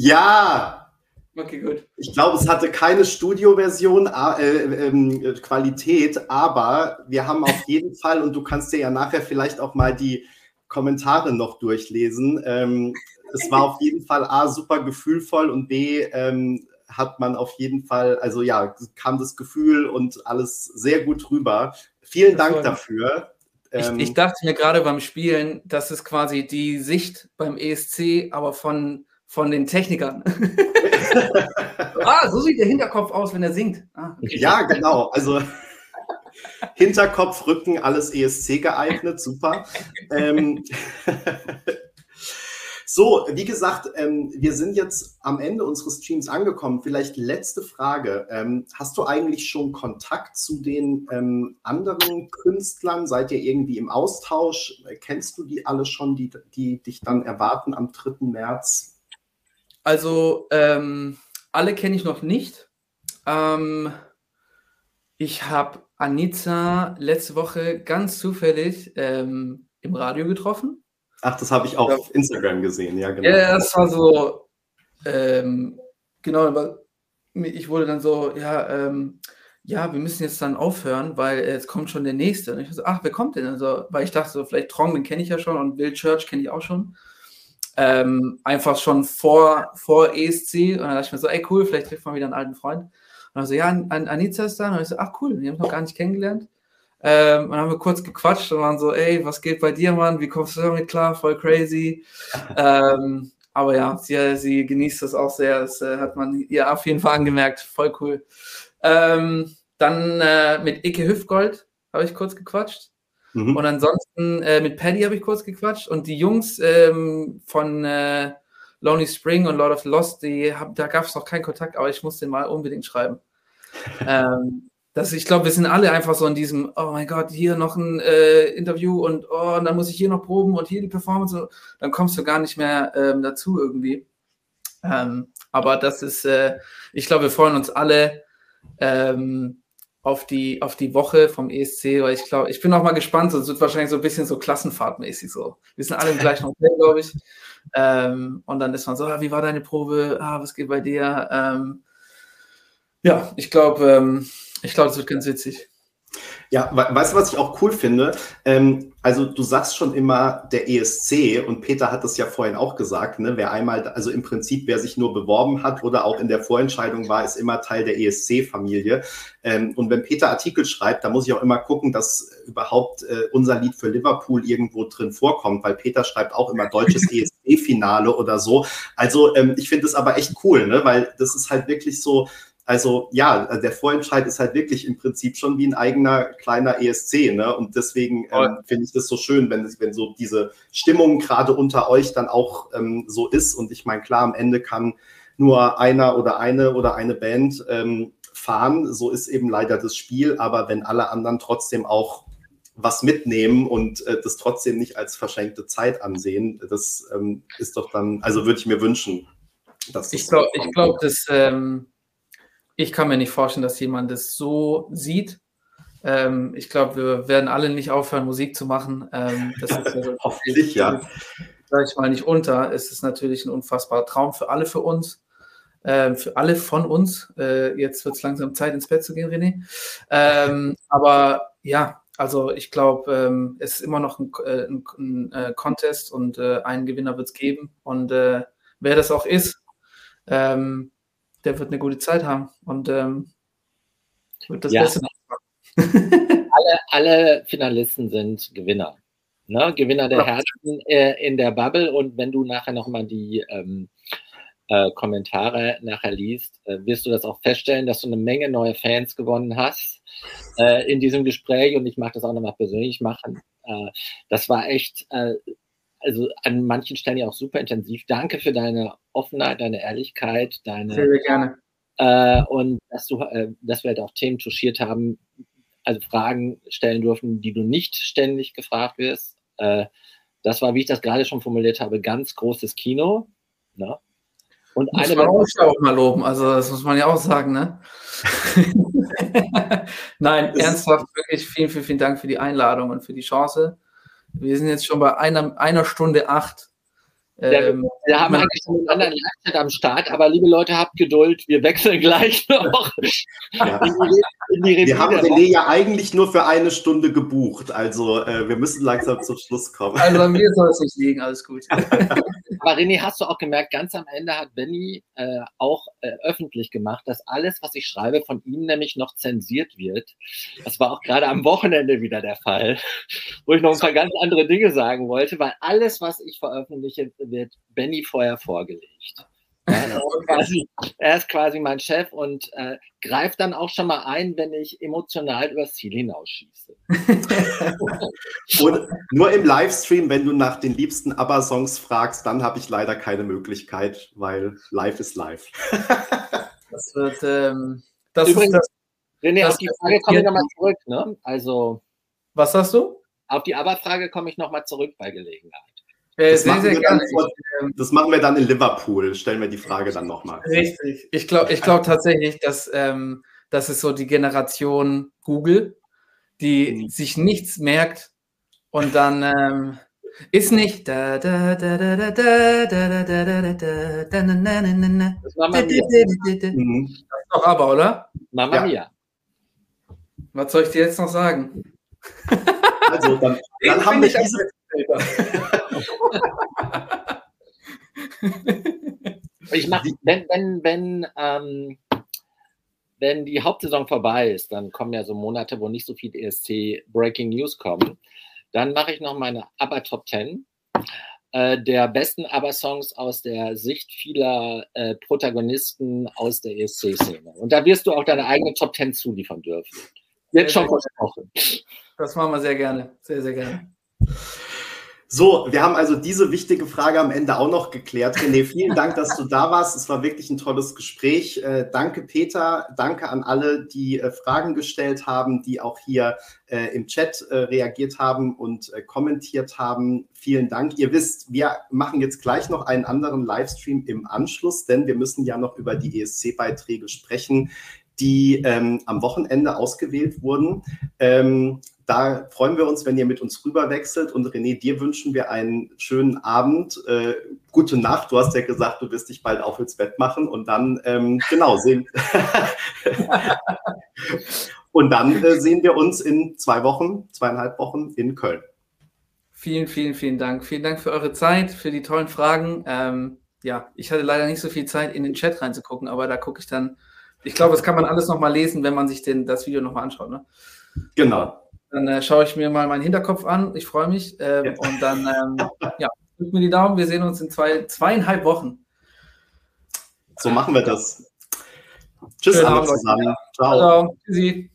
Ja! Okay, gut. Ich glaube, es hatte keine Studioversion äh, äh, Qualität, aber wir haben auf jeden Fall, und du kannst dir ja nachher vielleicht auch mal die, Kommentare noch durchlesen. Ähm, es war auf jeden Fall A, super gefühlvoll und B, ähm, hat man auf jeden Fall, also ja, kam das Gefühl und alles sehr gut rüber. Vielen Dank dafür. Ich, ähm, ich, dachte mir gerade beim Spielen, das ist quasi die Sicht beim ESC, aber von, von den Technikern. ah, so sieht der Hinterkopf aus, wenn er singt. Ah, okay. Ja, genau. Also Hinterkopf, Rücken, alles ESC geeignet, super. ähm, so, wie gesagt, ähm, wir sind jetzt am Ende unseres Streams angekommen. Vielleicht letzte Frage. Ähm, hast du eigentlich schon Kontakt zu den ähm, anderen Künstlern? Seid ihr irgendwie im Austausch? Kennst du die alle schon, die, die dich dann erwarten am 3. März? Also, ähm, alle kenne ich noch nicht. Ähm, ich habe Anita letzte Woche ganz zufällig ähm, im Radio getroffen. Ach, das habe ich auf ja. Instagram gesehen, ja, genau. Ja, das war so, ähm, genau, ich wurde dann so, ja, ähm, ja, wir müssen jetzt dann aufhören, weil es kommt schon der nächste. Und ich so, ach, wer kommt denn? Also, weil ich dachte so, vielleicht Trong, den kenne ich ja schon und Will Church kenne ich auch schon. Ähm, einfach schon vor, vor ESC. Und dann dachte ich mir so, ey, cool, vielleicht trifft man wieder einen alten Freund. Und dann so, ja, An Anita ist da. Und ich so, ach cool, die haben noch gar nicht kennengelernt. Ähm, und dann haben wir kurz gequatscht und waren so, ey, was geht bei dir, Mann? Wie kommst du damit klar? Voll crazy. ähm, aber ja, sie, sie genießt das auch sehr. Das äh, hat man ihr auf jeden Fall angemerkt. Voll cool. Ähm, dann äh, mit Ike Hüftgold habe ich kurz gequatscht. Mhm. Und ansonsten äh, mit Paddy habe ich kurz gequatscht. Und die Jungs ähm, von äh, Lonely Spring und Lord of the Lost, die hab, da gab es noch keinen Kontakt, aber ich muss den mal unbedingt schreiben. ähm, das, ich glaube, wir sind alle einfach so in diesem, oh mein Gott, hier noch ein äh, Interview und oh, und dann muss ich hier noch proben und hier die Performance. dann kommst du gar nicht mehr ähm, dazu irgendwie. Ähm, aber das ist, äh, ich glaube, wir freuen uns alle ähm, auf, die, auf die Woche vom ESC, weil ich glaube, ich bin auch mal gespannt, es wird wahrscheinlich so ein bisschen so klassenfahrtmäßig so. Wir sind alle im gleichen Hotel, glaube ich. Ähm, und dann ist man so, ah, wie war deine Probe? Ah, was geht bei dir? Ähm, ja, ich glaube, ähm, ich glaube, es wird ganz witzig. Ja, weißt du, was ich auch cool finde? Ähm, also du sagst schon immer der ESC und Peter hat das ja vorhin auch gesagt, ne? wer einmal, also im Prinzip, wer sich nur beworben hat oder auch in der Vorentscheidung war, ist immer Teil der ESC-Familie. Ähm, und wenn Peter Artikel schreibt, da muss ich auch immer gucken, dass überhaupt äh, unser Lied für Liverpool irgendwo drin vorkommt, weil Peter schreibt auch immer deutsches ESC-Finale oder so. Also ähm, ich finde es aber echt cool, ne? weil das ist halt wirklich so, also ja, der Vorentscheid ist halt wirklich im Prinzip schon wie ein eigener kleiner ESC. Ne? Und deswegen ähm, finde ich das so schön, wenn, wenn so diese Stimmung gerade unter euch dann auch ähm, so ist. Und ich meine, klar, am Ende kann nur einer oder eine oder eine Band ähm, fahren. So ist eben leider das Spiel. Aber wenn alle anderen trotzdem auch was mitnehmen und äh, das trotzdem nicht als verschenkte Zeit ansehen, das ähm, ist doch dann, also würde ich mir wünschen. Dass ich glaube, ich glaube, dass ähm, ich kann mir nicht vorstellen, dass jemand das so sieht. Ähm, ich glaube, wir werden alle nicht aufhören, Musik zu machen. Ähm, das ist ja Hoffentlich, ja. Sag ich mal nicht unter. Es ist natürlich ein unfassbarer Traum für alle für uns. Ähm, für alle von uns. Äh, jetzt wird es langsam Zeit, ins Bett zu gehen, René. Ähm, aber ja, also ich glaube, ähm, es ist immer noch ein, äh, ein, ein äh, Contest und äh, einen Gewinner wird es geben. Und äh, wer das auch ist, ähm, der wird eine gute Zeit haben und ähm, wird das ja. Beste machen. alle, alle Finalisten sind Gewinner. Ne? Gewinner der ja. Herzen äh, in der Bubble und wenn du nachher nochmal die ähm, äh, Kommentare nachher liest, äh, wirst du das auch feststellen, dass du eine Menge neue Fans gewonnen hast äh, in diesem Gespräch und ich mag das auch nochmal persönlich machen. Äh, das war echt äh, also an manchen Stellen ja auch super intensiv. Danke für deine Offenheit, deine Ehrlichkeit, deine. Sehr, sehr gerne. Äh, und dass du, äh, dass wir halt auch Themen touchiert haben, also Fragen stellen dürfen, die du nicht ständig gefragt wirst. Äh, das war, wie ich das gerade schon formuliert habe, ganz großes Kino. Ne? Und muss eine man auch, auch mal loben, also das muss man ja auch sagen, ne? Nein, ernsthaft, wirklich vielen, vielen, vielen Dank für die Einladung und für die Chance. Wir sind jetzt schon bei einer, einer Stunde acht. Ähm, ja, wir haben eigentlich einen anderen Live-Chat am Start, aber liebe Leute, habt Geduld, wir wechseln gleich noch. Ja. In die, in die wir haben René ja eigentlich nur für eine Stunde gebucht, also äh, wir müssen langsam zum Schluss kommen. Also an mir soll es nicht liegen, alles gut. aber René, hast du auch gemerkt, ganz am Ende hat Benny äh, auch äh, öffentlich gemacht, dass alles, was ich schreibe, von ihm nämlich noch zensiert wird. Das war auch gerade am Wochenende wieder der Fall, wo ich noch ein paar ganz andere Dinge sagen wollte, weil alles, was ich veröffentliche, wird Benny vorher vorgelegt. Er ist, quasi, er ist quasi mein Chef und äh, greift dann auch schon mal ein, wenn ich emotional übers Ziel hinausschieße. und nur im Livestream, wenn du nach den liebsten ABBA-Songs fragst, dann habe ich leider keine Möglichkeit, weil live ist live. das wird, ähm, das Übrigens, ist das, René, das auf die Frage komme ich nochmal zurück. Ne? Also, Was hast du? Auf die ABBA-Frage komme ich nochmal zurück bei Gelegenheit. Das, machen sehr gerne. Vor, das machen wir dann in Liverpool, stellen wir die Frage dann nochmal. Richtig. Ich glaube ich glaub tatsächlich, dass ähm, das ist so die Generation Google, die mhm. sich nichts merkt und dann ähm, ist nicht. Das Das ist doch aber, oder? Mama ja. Mia. Was soll ich dir jetzt noch sagen? Also, dann, dann haben wir diese ich mache, wenn, wenn, wenn, ähm, wenn die Hauptsaison vorbei ist, dann kommen ja so Monate, wo nicht so viel ESC Breaking News kommen. Dann mache ich noch meine ABBA Top 10 äh, der besten ABBA-Songs aus der Sicht vieler äh, Protagonisten aus der ESC-Szene. Und da wirst du auch deine eigene Top 10 zuliefern dürfen. Jetzt schon versprochen. Das machen wir sehr gerne. Sehr, sehr gerne. So, wir haben also diese wichtige Frage am Ende auch noch geklärt. René, vielen Dank, dass du da warst. Es war wirklich ein tolles Gespräch. Äh, danke, Peter. Danke an alle, die äh, Fragen gestellt haben, die auch hier äh, im Chat reagiert haben und kommentiert haben. Vielen Dank. Ihr wisst, wir machen jetzt gleich noch einen anderen Livestream im Anschluss, denn wir müssen ja noch über die ESC-Beiträge sprechen, die ähm, am Wochenende ausgewählt wurden. Ähm, da freuen wir uns, wenn ihr mit uns rüberwechselt. Und René, dir wünschen wir einen schönen Abend. Äh, gute Nacht. Du hast ja gesagt, du wirst dich bald auf ins Bett machen. Und dann, ähm, genau, sehen. und dann äh, sehen wir uns in zwei Wochen, zweieinhalb Wochen in Köln. Vielen, vielen, vielen Dank. Vielen Dank für eure Zeit, für die tollen Fragen. Ähm, ja, ich hatte leider nicht so viel Zeit, in den Chat reinzugucken, aber da gucke ich dann. Ich glaube, das kann man alles nochmal lesen, wenn man sich den, das Video nochmal anschaut. Ne? Genau. Dann äh, schaue ich mir mal meinen Hinterkopf an. Ich freue mich. Ähm, ja. Und dann, ähm, ja, drückt mir die Daumen. Wir sehen uns in zwei, zweieinhalb Wochen. So machen wir das. Tschüss, alle zusammen. Ciao. Ciao. Tschüssi.